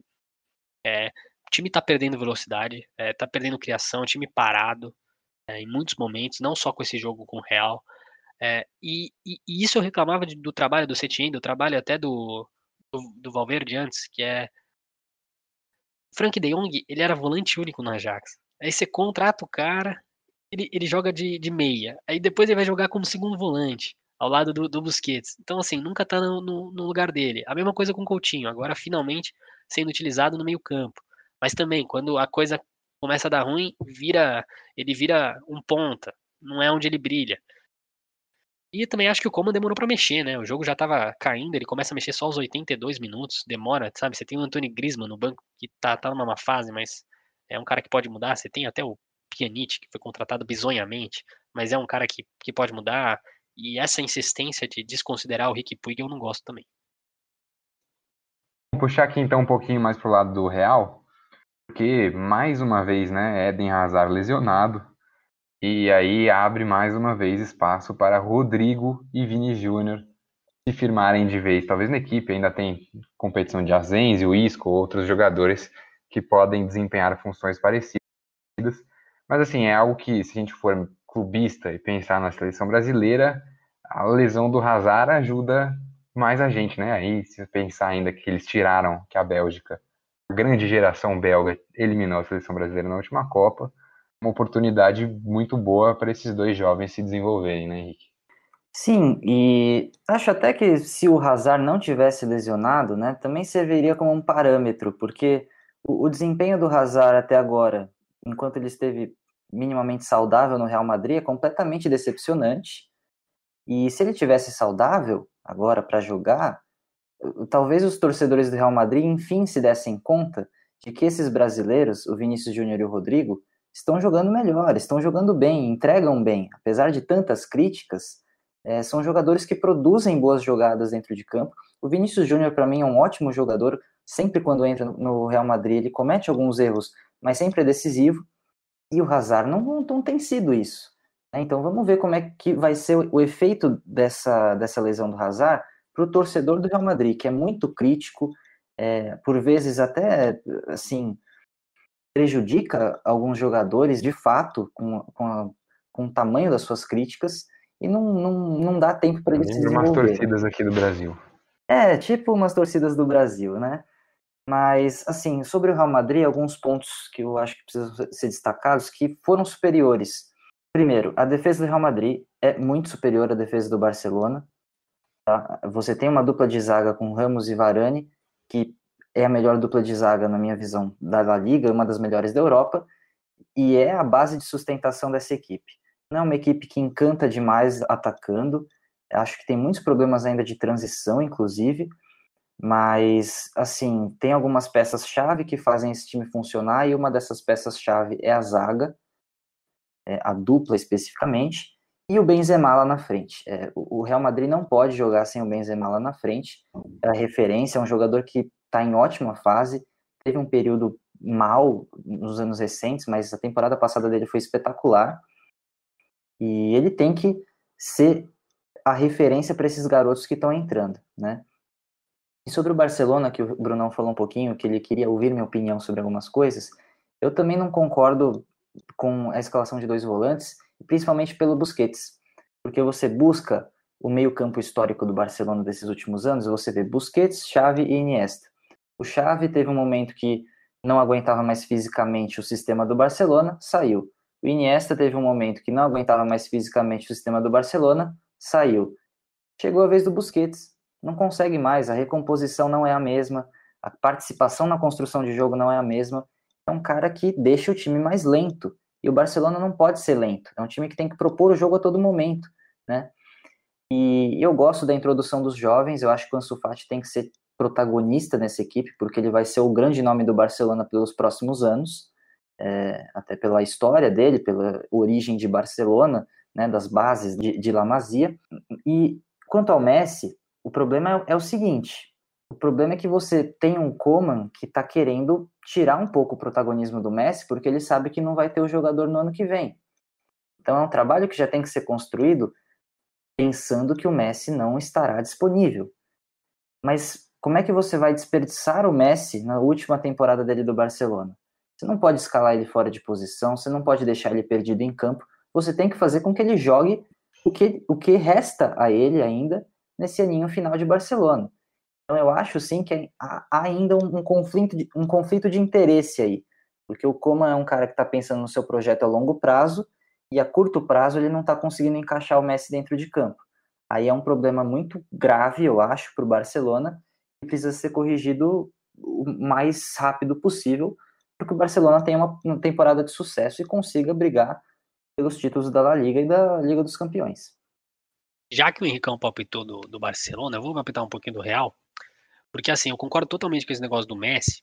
É, o time tá perdendo velocidade, é, tá perdendo criação, o time parado é, em muitos momentos, não só com esse jogo com o Real. É, e, e, e, isso eu reclamava de, do trabalho do Setien, do trabalho até do, do, do Valverde antes, que é Frank de Jong, ele era volante único no Ajax. Aí você contrata o cara, ele, ele joga de, de meia. Aí depois ele vai jogar como segundo volante, ao lado do, do Busquets. Então, assim, nunca tá no, no, no lugar dele. A mesma coisa com o Coutinho, agora finalmente sendo utilizado no meio campo. Mas também, quando a coisa começa a dar ruim, vira ele vira um ponta, não é onde ele brilha. E também acho que o Coman demorou para mexer, né? O jogo já tava caindo, ele começa a mexer só aos 82 minutos, demora, sabe? Você tem o Anthony Griezmann no banco que tá, tá numa má fase, mas é um cara que pode mudar. Você tem até o Pjanic, que foi contratado bizonhamente, mas é um cara que, que pode mudar. E essa insistência de desconsiderar o Rick Puig eu não gosto também.
Vou puxar aqui então um pouquinho mais pro lado do Real, porque mais uma vez, né, Eden Hazard lesionado, e aí abre mais uma vez espaço para Rodrigo e Vini Júnior se firmarem de vez. Talvez na equipe ainda tem competição de o Isco, outros jogadores que podem desempenhar funções parecidas. Mas assim, é algo que, se a gente for clubista e pensar na seleção brasileira, a lesão do Hazard ajuda mais a gente, né? Aí, se pensar ainda que eles tiraram que a Bélgica, a grande geração belga, eliminou a seleção brasileira na última Copa, uma oportunidade muito boa para esses dois jovens se desenvolverem, né, Henrique?
Sim, e acho até que se o Hazard não tivesse lesionado, né, também serviria como um parâmetro, porque o, o desempenho do Hazard até agora, enquanto ele esteve minimamente saudável no Real Madrid, é completamente decepcionante. E se ele tivesse saudável agora para jogar, talvez os torcedores do Real Madrid enfim se dessem conta de que esses brasileiros, o Vinícius Júnior e o Rodrigo, estão jogando melhor, estão jogando bem, entregam bem, apesar de tantas críticas é, são jogadores que produzem boas jogadas dentro de campo. O Vinícius Júnior, para mim, é um ótimo jogador. Sempre quando entra no Real Madrid, ele comete alguns erros, mas sempre é decisivo. E o Hazard não, não tem sido isso. Né? Então vamos ver como é que vai ser o, o efeito dessa, dessa lesão do Hazard para o torcedor do Real Madrid, que é muito crítico, é, por vezes até assim prejudica alguns jogadores de fato com, com, a, com o tamanho das suas críticas e não, não, não dá tempo para eles se desenvolver.
umas torcidas aqui do Brasil.
É, tipo umas torcidas do Brasil, né? Mas, assim, sobre o Real Madrid, alguns pontos que eu acho que precisam ser destacados que foram superiores. Primeiro, a defesa do Real Madrid é muito superior à defesa do Barcelona. Tá? Você tem uma dupla de zaga com Ramos e Varane, que é a melhor dupla de zaga, na minha visão, da La Liga, uma das melhores da Europa, e é a base de sustentação dessa equipe. Não é uma equipe que encanta demais atacando. Acho que tem muitos problemas ainda de transição, inclusive. Mas, assim, tem algumas peças-chave que fazem esse time funcionar, e uma dessas peças-chave é a zaga, é, a dupla especificamente, e o Benzema lá na frente. É, o Real Madrid não pode jogar sem o Benzema lá na frente. É a referência, é um jogador que está em ótima fase, teve um período mal nos anos recentes, mas a temporada passada dele foi espetacular. E ele tem que ser a referência para esses garotos que estão entrando, né? Sobre o Barcelona, que o Brunão falou um pouquinho, que ele queria ouvir minha opinião sobre algumas coisas, eu também não concordo com a escalação de dois volantes, principalmente pelo Busquets, porque você busca o meio-campo histórico do Barcelona desses últimos anos, você vê Busquets, Xavi e Iniesta. O Xavi teve um momento que não aguentava mais fisicamente o sistema do Barcelona, saiu. O Iniesta teve um momento que não aguentava mais fisicamente o sistema do Barcelona, saiu. Chegou a vez do Busquets, não consegue mais, a recomposição não é a mesma, a participação na construção de jogo não é a mesma. É um cara que deixa o time mais lento. E o Barcelona não pode ser lento. É um time que tem que propor o jogo a todo momento, né? E eu gosto da introdução dos jovens, eu acho que o Ansu Fati tem que ser protagonista nessa equipe, porque ele vai ser o grande nome do Barcelona pelos próximos anos é, até pela história dele, pela origem de Barcelona, né, das bases de, de La Masia. E quanto ao Messi, o problema é, é o seguinte: o problema é que você tem um Coman que está querendo tirar um pouco o protagonismo do Messi, porque ele sabe que não vai ter o jogador no ano que vem. Então é um trabalho que já tem que ser construído pensando que o Messi não estará disponível. Mas como é que você vai desperdiçar o Messi na última temporada dele do Barcelona? Você não pode escalar ele fora de posição, você não pode deixar ele perdido em campo. Você tem que fazer com que ele jogue o que, o que resta a ele ainda nesse aninho final de Barcelona. Então eu acho sim que há ainda um, conflito, de, um conflito de interesse aí, porque o Coman é um cara que está pensando no seu projeto a longo prazo e a curto prazo ele não está conseguindo encaixar o Messi dentro de campo. Aí é um problema muito grave, eu acho, para o Barcelona e precisa ser corrigido o mais rápido possível para que o Barcelona tenha uma, uma temporada de sucesso e consiga brigar pelos títulos da La Liga e da Liga dos Campeões.
Já que o Henricão palpitou do, do Barcelona, eu vou palpitar um pouquinho do Real, porque assim, eu concordo totalmente com esse negócio do Messi,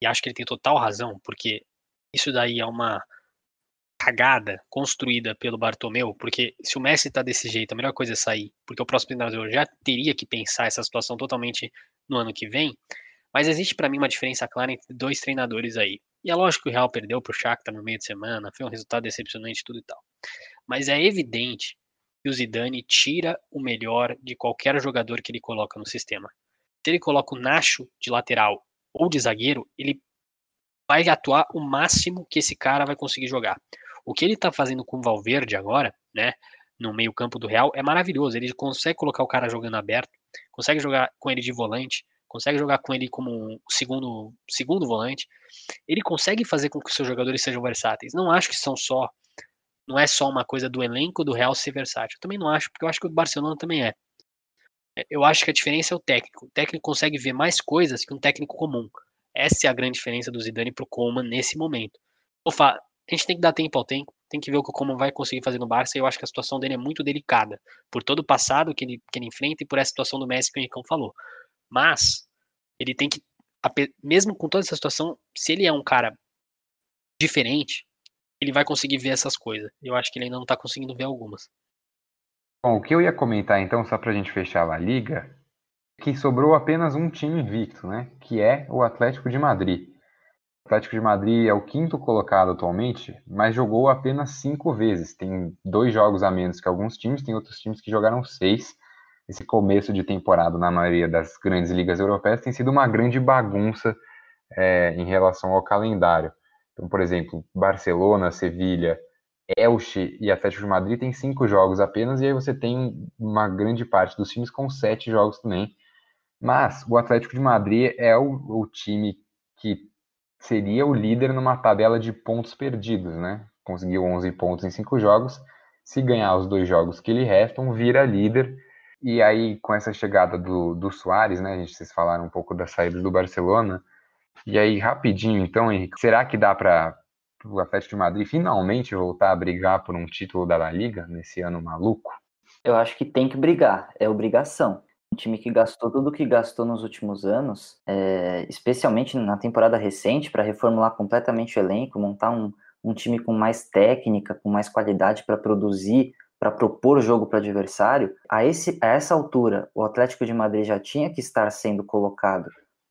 e acho que ele tem total razão, porque isso daí é uma cagada construída pelo Bartomeu, porque se o Messi tá desse jeito, a melhor coisa é sair, porque o próximo treinador já teria que pensar essa situação totalmente no ano que vem, Mas existe para mim uma diferença clara entre dois treinadores aí. E é lógico que o Real perdeu pro Shakhtar no meio de semana, foi um resultado decepcionante tudo e tal. Mas é evidente o Zidane tira o melhor de qualquer jogador que ele coloca no sistema. Se ele coloca o Nacho de lateral ou de zagueiro, ele vai atuar o máximo que esse cara vai conseguir jogar. O que ele tá fazendo com o Valverde agora, né, no meio-campo do Real, é maravilhoso. Ele consegue colocar o cara jogando aberto, consegue jogar com ele de volante, consegue jogar com ele como um segundo, segundo volante. Ele consegue fazer com que os seus jogadores sejam versáteis. Não acho que são só não é só uma coisa do elenco do Real ser versátil. Eu também não acho, porque eu acho que o Barcelona também é. é. Eu acho que a diferença é o técnico. O técnico consegue ver mais coisas que um técnico comum. Essa é a grande diferença do Zidane pro Coman nesse momento. Ufa, a gente tem que dar tempo ao tempo, tem que ver o que o Coman vai conseguir fazer no Barça, e eu acho que a situação dele é muito delicada, por todo o passado que ele, que ele enfrenta e por essa situação do Messi que o Henricão falou. Mas, ele tem que, mesmo com toda essa situação, se ele é um cara diferente, ele vai conseguir ver essas coisas. Eu acho que ele ainda não está conseguindo ver algumas.
Bom, o que eu ia comentar então, só para a gente fechar a Liga, é que sobrou apenas um time invicto, né? Que é o Atlético de Madrid. O Atlético de Madrid é o quinto colocado atualmente, mas jogou apenas cinco vezes. Tem dois jogos a menos que alguns times, tem outros times que jogaram seis. Esse começo de temporada na maioria das grandes ligas europeias tem sido uma grande bagunça é, em relação ao calendário. Então, por exemplo, Barcelona, Sevilha, Elche e Atlético de Madrid tem cinco jogos apenas, e aí você tem uma grande parte dos times com sete jogos também. Mas o Atlético de Madrid é o, o time que seria o líder numa tabela de pontos perdidos, né? Conseguiu 11 pontos em cinco jogos. Se ganhar os dois jogos que lhe restam, vira líder. E aí, com essa chegada do, do Soares, né? A gente, vocês falaram um pouco da saída do Barcelona. E aí, rapidinho, então, Henrique, será que dá para o Atlético de Madrid finalmente voltar a brigar por um título da La Liga nesse ano maluco?
Eu acho que tem que brigar, é obrigação. Um time que gastou tudo o que gastou nos últimos anos, é, especialmente na temporada recente, para reformular completamente o elenco, montar um, um time com mais técnica, com mais qualidade para produzir, para propor jogo para o adversário, a, esse, a essa altura, o Atlético de Madrid já tinha que estar sendo colocado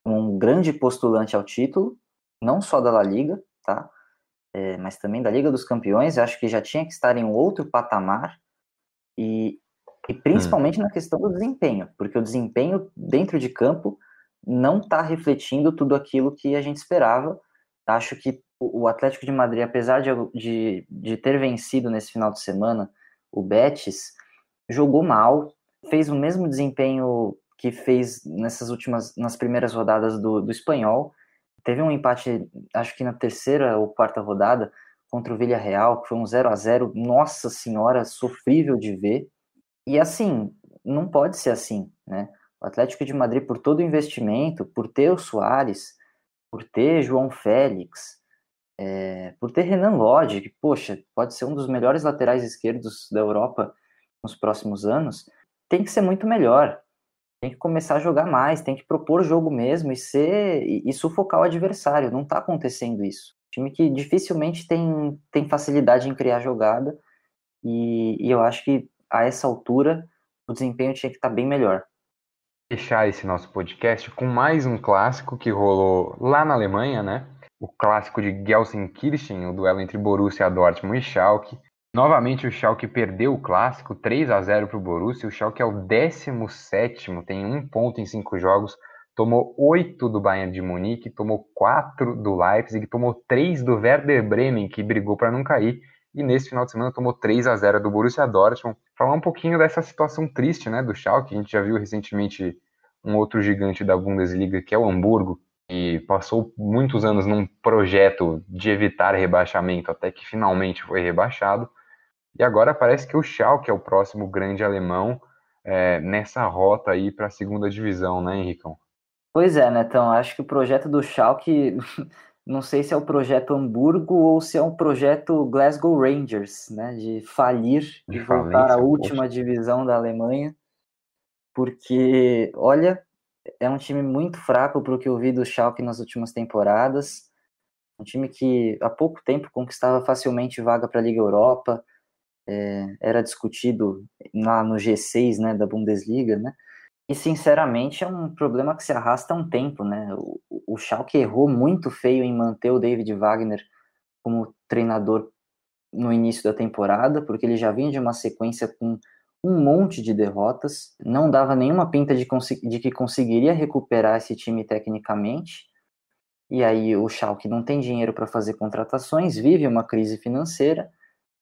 um grande postulante ao título, não só da La Liga, tá? É, mas também da Liga dos Campeões. Eu acho que já tinha que estar em outro patamar e, e principalmente hum. na questão do desempenho, porque o desempenho dentro de campo não está refletindo tudo aquilo que a gente esperava. Acho que o Atlético de Madrid, apesar de, de, de ter vencido nesse final de semana o Betis, jogou mal, fez o mesmo desempenho que fez nessas últimas, nas primeiras rodadas do, do espanhol. Teve um empate, acho que na terceira ou quarta rodada, contra o Villarreal, que foi um 0 a 0 nossa senhora, sofrível de ver. E assim, não pode ser assim, né? O Atlético de Madrid, por todo o investimento, por ter o Soares, por ter João Félix, é, por ter Renan Lodge, que, poxa, pode ser um dos melhores laterais esquerdos da Europa nos próximos anos, tem que ser muito melhor tem que começar a jogar mais, tem que propor jogo mesmo e ser e, e sufocar o adversário. Não está acontecendo isso. Time que dificilmente tem, tem facilidade em criar jogada e, e eu acho que a essa altura o desempenho tinha que estar tá bem melhor.
Fechar esse nosso podcast com mais um clássico que rolou lá na Alemanha, né? O clássico de Gelsenkirchen, o duelo entre Borussia Dortmund e Schalke. Novamente o Schalke perdeu o clássico, 3 a 0 para o Borussia. O Schalke é o 17 tem um ponto em cinco jogos. Tomou 8 do Bayern de Munique, tomou 4 do Leipzig, tomou 3 do Werder Bremen, que brigou para não cair. E nesse final de semana tomou 3 a 0 do Borussia Dortmund. Falar um pouquinho dessa situação triste né, do Schalke. A gente já viu recentemente um outro gigante da Bundesliga, que é o Hamburgo, e passou muitos anos num projeto de evitar rebaixamento, até que finalmente foi rebaixado. E agora parece que o Schalke é o próximo grande alemão é, nessa rota aí para a segunda divisão, né, Henricão?
Pois é, Netão. Acho que o projeto do Schalke, *laughs* não sei se é o projeto Hamburgo ou se é um projeto Glasgow Rangers, né, de falir e voltar à última poxa. divisão da Alemanha, porque, olha, é um time muito fraco para o que eu vi do Schalke nas últimas temporadas. Um time que há pouco tempo conquistava facilmente vaga para a Liga Europa, é, era discutido lá no G6 né, da Bundesliga, né? E, sinceramente, é um problema que se arrasta há um tempo, né? O, o Schalke errou muito feio em manter o David Wagner como treinador no início da temporada, porque ele já vinha de uma sequência com um monte de derrotas, não dava nenhuma pinta de, de que conseguiria recuperar esse time tecnicamente. E aí o Schalke não tem dinheiro para fazer contratações, vive uma crise financeira,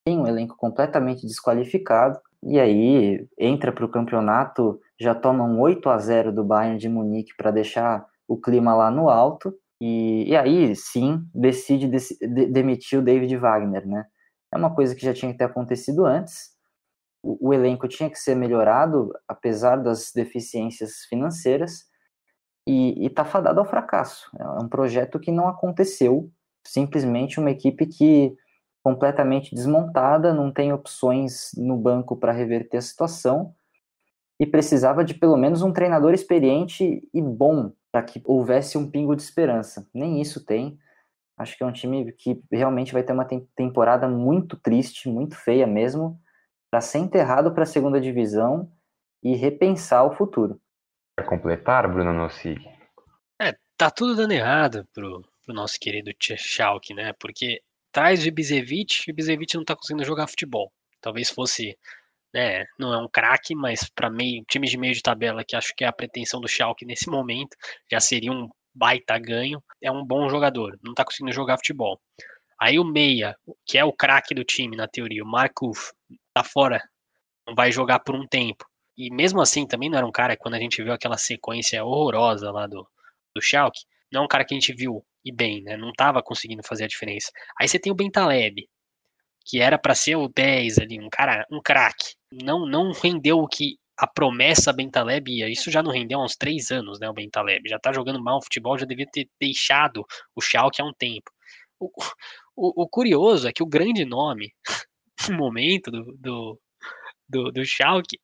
tem um elenco completamente desqualificado, e aí entra para o campeonato, já toma um 8 a 0 do Bayern de Munique para deixar o clima lá no alto, e, e aí sim decide de, demitir o David Wagner, né? É uma coisa que já tinha que ter acontecido antes, o, o elenco tinha que ser melhorado, apesar das deficiências financeiras, e está fadado ao fracasso. É um projeto que não aconteceu, simplesmente uma equipe que completamente desmontada, não tem opções no banco para reverter a situação e precisava de pelo menos um treinador experiente e bom para que houvesse um pingo de esperança. Nem isso tem. Acho que é um time que realmente vai ter uma temporada muito triste, muito feia mesmo, para ser enterrado para a segunda divisão e repensar o futuro.
Para completar, Bruno Nossi?
É, tá tudo dando errado pro, pro nosso querido Schalke, né? Porque traz o Ibisevic, o Ibisevic não tá conseguindo jogar futebol. Talvez fosse, né, não é um craque, mas para meio, time de meio de tabela, que acho que é a pretensão do Schalke nesse momento, já seria um baita ganho. É um bom jogador, não tá conseguindo jogar futebol. Aí o meia, que é o craque do time na teoria, o Markov, tá fora, não vai jogar por um tempo. E mesmo assim, também não era um cara, quando a gente viu aquela sequência horrorosa lá do, do Schalke, não é um cara que a gente viu e bem, né? Não tava conseguindo fazer a diferença. Aí você tem o Bentaleb, que era para ser o 10 ali, um cara, um craque. Não, não rendeu o que a promessa Bentaleb ia. Isso já não rendeu há uns três anos, né? O Bentaleb já tá jogando mal futebol, já devia ter deixado o Schalke há um tempo. O, o, o curioso é que o grande nome *laughs* no momento do, do, do, do Schalke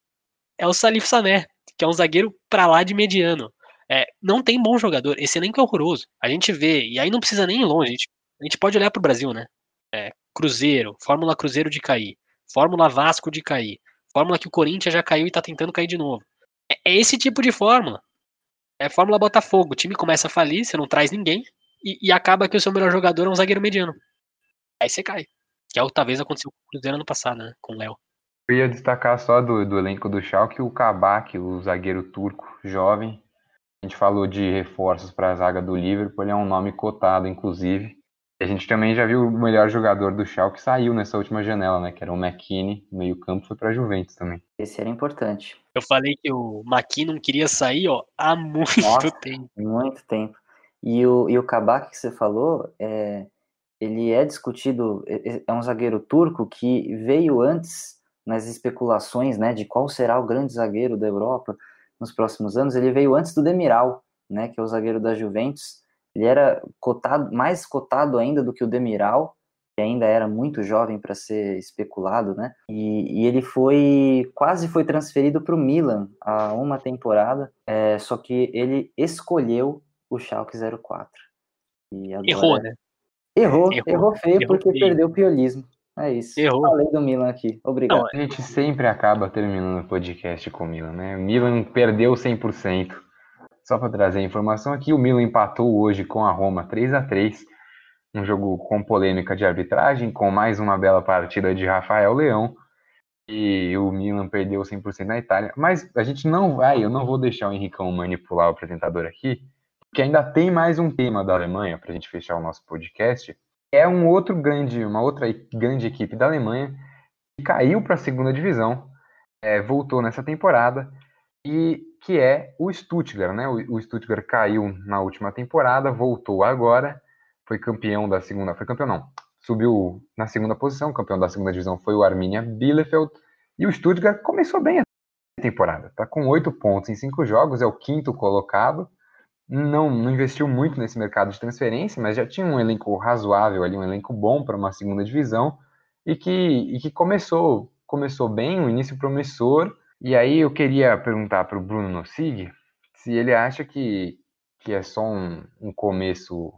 é o Salif Sané, que é um zagueiro para lá de mediano. É, não tem bom jogador, esse elenco é horroroso. A gente vê, e aí não precisa nem ir longe, a gente, a gente pode olhar para o Brasil, né? É, Cruzeiro, Fórmula Cruzeiro de cair, Fórmula Vasco de cair, Fórmula que o Corinthians já caiu e tá tentando cair de novo. É, é esse tipo de fórmula. É Fórmula Botafogo. O time começa a falir, você não traz ninguém, e, e acaba que o seu melhor jogador é um zagueiro mediano. Aí você cai. Que é o que talvez aconteceu com o Cruzeiro ano passado, né? Com o Léo.
Eu ia destacar só do, do elenco do Schalke o Kabak, o zagueiro turco, jovem. A gente falou de reforços para a zaga do Liverpool, ele é um nome cotado, inclusive. A gente também já viu o melhor jogador do Schalke saiu nessa última janela, né? Que era o McKinney, meio campo, foi para a Juventus também.
Esse era importante.
Eu falei que o McKinney não queria sair, ó, há muito
Nossa,
tempo.
Muito tempo. E o, e o Kabak que você falou, é, ele é discutido, é, é, é um zagueiro turco que veio antes nas especulações, né, de qual será o grande zagueiro da Europa nos próximos anos, ele veio antes do Demiral, né, que é o zagueiro da Juventus. Ele era cotado, mais cotado ainda do que o Demiral, que ainda era muito jovem para ser especulado, né? E, e, ele foi quase foi transferido para o Milan há uma temporada, é, só que ele escolheu o Schalke 04.
E agora, Errou, né?
Errou, errou, errou feio errou porque feio. perdeu o piolismo. É isso.
Errou.
Falei do Milan aqui. Obrigado. Não,
a gente sempre acaba terminando o podcast com o Milan, né? O Milan perdeu 100%. Só para trazer a informação aqui, o Milan empatou hoje com a Roma 3 a 3 um jogo com polêmica de arbitragem, com mais uma bela partida de Rafael Leão. E o Milan perdeu 100% na Itália. Mas a gente não vai, eu não vou deixar o Henricão manipular o apresentador aqui que ainda tem mais um tema da Alemanha para a gente fechar o nosso podcast. É um outro grande, uma outra grande equipe da Alemanha que caiu para a segunda divisão, é, voltou nessa temporada e que é o Stuttgart, né? O, o Stuttgart caiu na última temporada, voltou agora, foi campeão da segunda, foi campeão não, subiu na segunda posição, campeão da segunda divisão foi o Arminia Bielefeld e o Stuttgart começou bem a temporada, tá com oito pontos em cinco jogos, é o quinto colocado não, não investiu muito nesse mercado de transferência, mas já tinha um elenco razoável ali, um elenco bom para uma segunda divisão e que, e que começou, começou bem, um início promissor. E aí eu queria perguntar para o Bruno Nossig se ele acha que, que é só um, um começo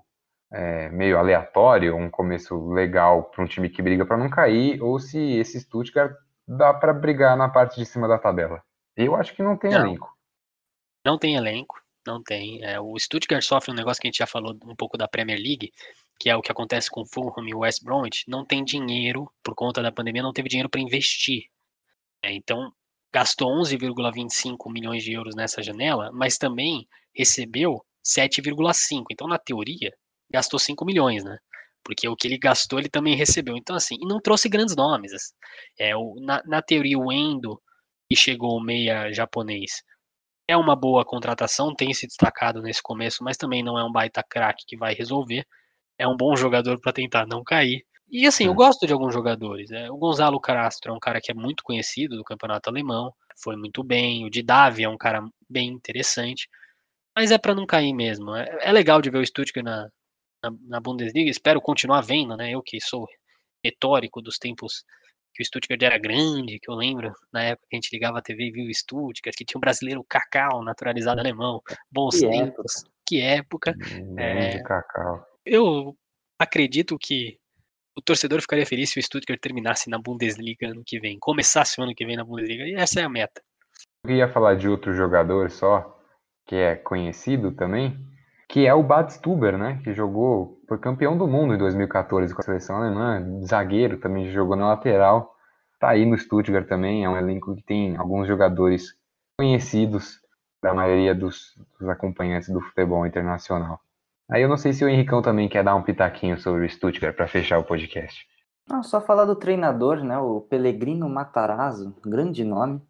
é, meio aleatório, um começo legal para um time que briga para não cair, ou se esse Stuttgart dá para brigar na parte de cima da tabela. Eu acho que não tem não. elenco.
Não tem elenco, não tem. É, o Stuttgart sofre um negócio que a gente já falou um pouco da Premier League, que é o que acontece com Fulham e West Bromwich. Não tem dinheiro, por conta da pandemia, não teve dinheiro para investir. É, então, gastou 11,25 milhões de euros nessa janela, mas também recebeu 7,5. Então, na teoria, gastou 5 milhões, né? Porque o que ele gastou, ele também recebeu. Então, assim, e não trouxe grandes nomes. É, o, na, na teoria, o Endo, que chegou meia japonês, é uma boa contratação, tem se destacado nesse começo, mas também não é um baita craque que vai resolver. É um bom jogador para tentar não cair. E assim, eu é. gosto de alguns jogadores. Né? O Gonzalo Castro é um cara que é muito conhecido do campeonato alemão, foi muito bem. O Didavi é um cara bem interessante, mas é para não cair mesmo. É, é, legal de ver o Stuttgart na, na, na, Bundesliga, espero continuar vendo, né? Eu que sou retórico dos tempos que o Stuttgart era grande, que eu lembro na época que a gente ligava a TV e viu o Stuttgart, que tinha um brasileiro Cacau naturalizado alemão, bons que tempos, época. que época.
É, Cacau.
Eu acredito que o torcedor ficaria feliz se o Stuttgart terminasse na Bundesliga ano que vem, começasse o ano que vem na Bundesliga, e essa é a meta.
Eu ia falar de outro jogador só, que é conhecido também, que é o Badstuber, né, que jogou, foi campeão do mundo em 2014 com a seleção alemã, zagueiro também jogou na lateral, tá aí no Stuttgart também, é um elenco que tem alguns jogadores conhecidos da maioria dos, dos acompanhantes do futebol internacional. Aí eu não sei se o Henricão também quer dar um pitaquinho sobre o Stuttgart para fechar o podcast.
Não, só falar do treinador, né? O Pellegrino Matarazzo, grande nome.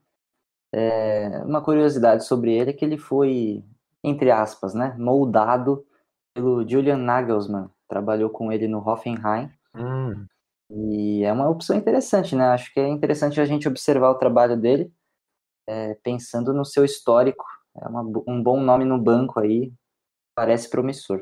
É, uma curiosidade sobre ele é que ele foi, entre aspas, né, moldado pelo Julian Nagelsmann. Trabalhou com ele no Hoffenheim.
Hum.
E é uma opção interessante, né? Acho que é interessante a gente observar o trabalho dele, é, pensando no seu histórico. É uma, um bom nome no banco aí, parece promissor.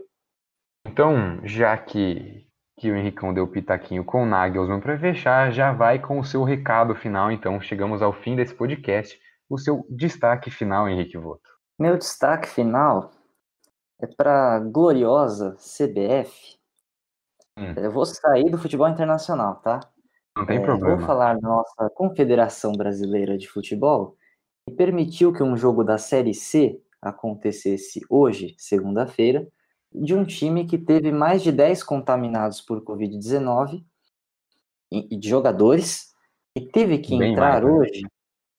Então, já que, que o Henricão deu pitaquinho com o Nagelsmann para fechar, já vai com o seu recado final. Então, chegamos ao fim desse podcast. O seu destaque final, Henrique Voto.
Meu destaque final é para a gloriosa CBF. Hum. Eu vou sair do futebol internacional, tá?
Não tem é, problema.
Vou falar da nossa Confederação Brasileira de Futebol, que permitiu que um jogo da Série C acontecesse hoje, segunda-feira, de um time que teve mais de 10 contaminados por Covid-19 e de jogadores e teve que bem entrar mais, né? hoje.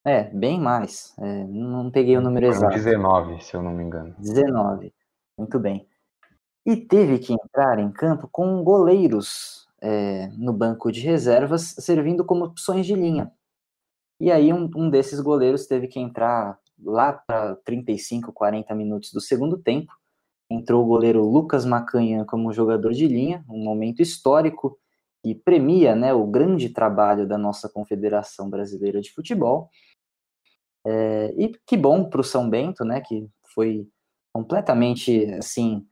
É, bem mais. É, não peguei o número exato.
19, se eu não me engano.
19. Muito bem. E teve que entrar em campo com goleiros é, no banco de reservas, servindo como opções de linha. E aí um, um desses goleiros teve que entrar lá para 35, 40 minutos do segundo tempo. Entrou o goleiro Lucas Macanha como jogador de linha, um momento histórico que premia né, o grande trabalho da nossa Confederação Brasileira de Futebol. É, e que bom para o São Bento, né, que foi completamente assim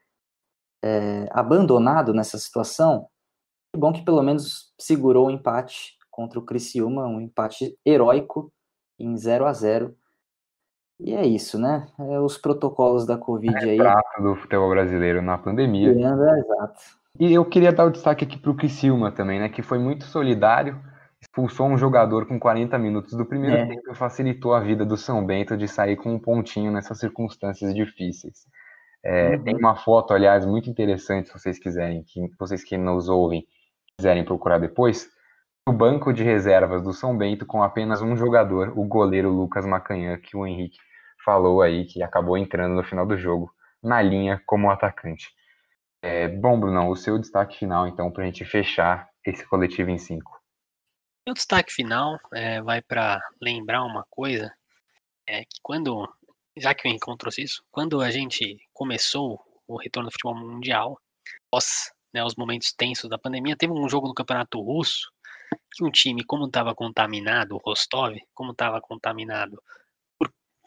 é, abandonado nessa situação. Que bom que pelo menos segurou o empate contra o Criciúma, um empate heróico em 0 a 0 e é isso, né? É os protocolos da Covid é aí.
Prato do futebol brasileiro na pandemia.
É, exato.
E eu queria dar o destaque aqui para o Criciúma também, né? Que foi muito solidário, expulsou um jogador com 40 minutos do primeiro é. tempo e facilitou a vida do São Bento de sair com um pontinho nessas circunstâncias difíceis. É, uhum. Tem uma foto, aliás, muito interessante, se vocês quiserem, que vocês que nos ouvem quiserem procurar depois, o banco de reservas do São Bento com apenas um jogador, o goleiro Lucas Macanhã, que o Henrique falou aí que acabou entrando no final do jogo na linha como atacante. É, bom, Brunão, o seu destaque final, então, para a gente fechar esse coletivo em cinco.
Meu destaque final é, vai para lembrar uma coisa, é que quando, já que eu encontro isso, quando a gente começou o retorno do futebol mundial, após né, os momentos tensos da pandemia, teve um jogo no campeonato russo que um time, como estava contaminado, o Rostov, como estava contaminado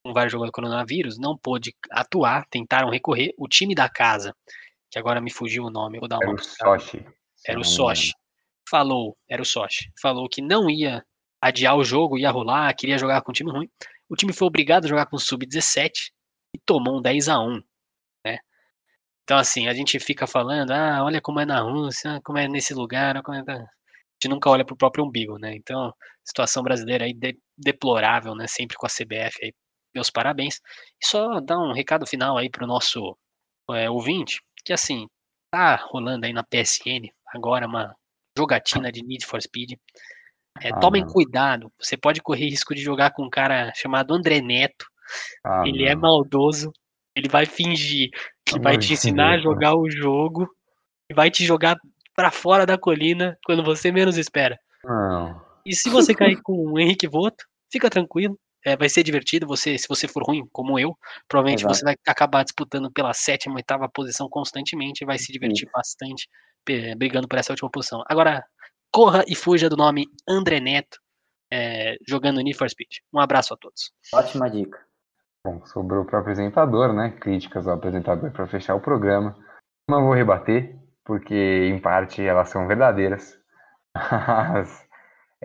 com vários jogadores do coronavírus, não pôde atuar, tentaram recorrer. O time da casa, que agora me fugiu o nome, vou dar uma.
Era o Sochi.
Era o Sochi. Falou, era o Sochi. Falou que não ia adiar o jogo, ia rolar, queria jogar com um time ruim. O time foi obrigado a jogar com o Sub-17 e tomou um 10 a 1 né? Então, assim, a gente fica falando, ah, olha como é na Rússia, como é nesse lugar, como é... A gente nunca olha para o próprio umbigo, né? Então, situação brasileira aí de, deplorável, né? Sempre com a CBF aí meus parabéns. E só dar um recado final aí pro nosso é, ouvinte, que assim, tá rolando aí na PSN agora uma jogatina de Need for Speed. É, ah, tomem não. cuidado, você pode correr risco de jogar com um cara chamado André Neto. Ah, ele é não. é maldoso, ele vai fingir que vai te ensinar a jogar o jogo e vai te jogar para fora da colina quando você menos espera.
Não.
E se você *laughs* cair com o Henrique Voto, fica tranquilo. É, vai ser divertido. Você, se você for ruim, como eu, provavelmente Exato. você vai acabar disputando pela sétima, oitava posição constantemente e vai se divertir Sim. bastante brigando por essa última posição. Agora, corra e fuja do nome André Neto é, jogando Need for Speed. Um abraço a todos.
Ótima dica.
Bom, sobrou para o apresentador, né? Críticas ao apresentador para fechar o programa. Não vou rebater, porque em parte elas são verdadeiras. *laughs* Mas,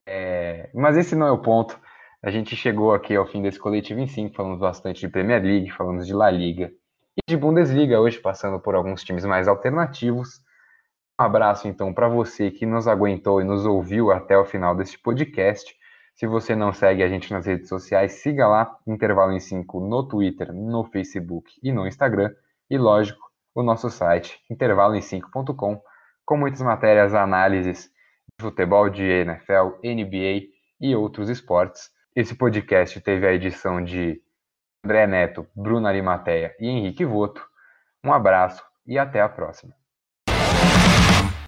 é... Mas esse não é o ponto. A gente chegou aqui ao fim desse coletivo em 5, falamos bastante de Premier League, falamos de La Liga e de Bundesliga hoje, passando por alguns times mais alternativos. Um abraço então para você que nos aguentou e nos ouviu até o final deste podcast. Se você não segue a gente nas redes sociais, siga lá, Intervalo em 5 no Twitter, no Facebook e no Instagram. E lógico, o nosso site, intervaloem5.com, com muitas matérias, análises de futebol, de NFL, NBA e outros esportes. Esse podcast teve a edição de André Neto, Bruno Arimateia e Henrique Voto. Um abraço e até a próxima.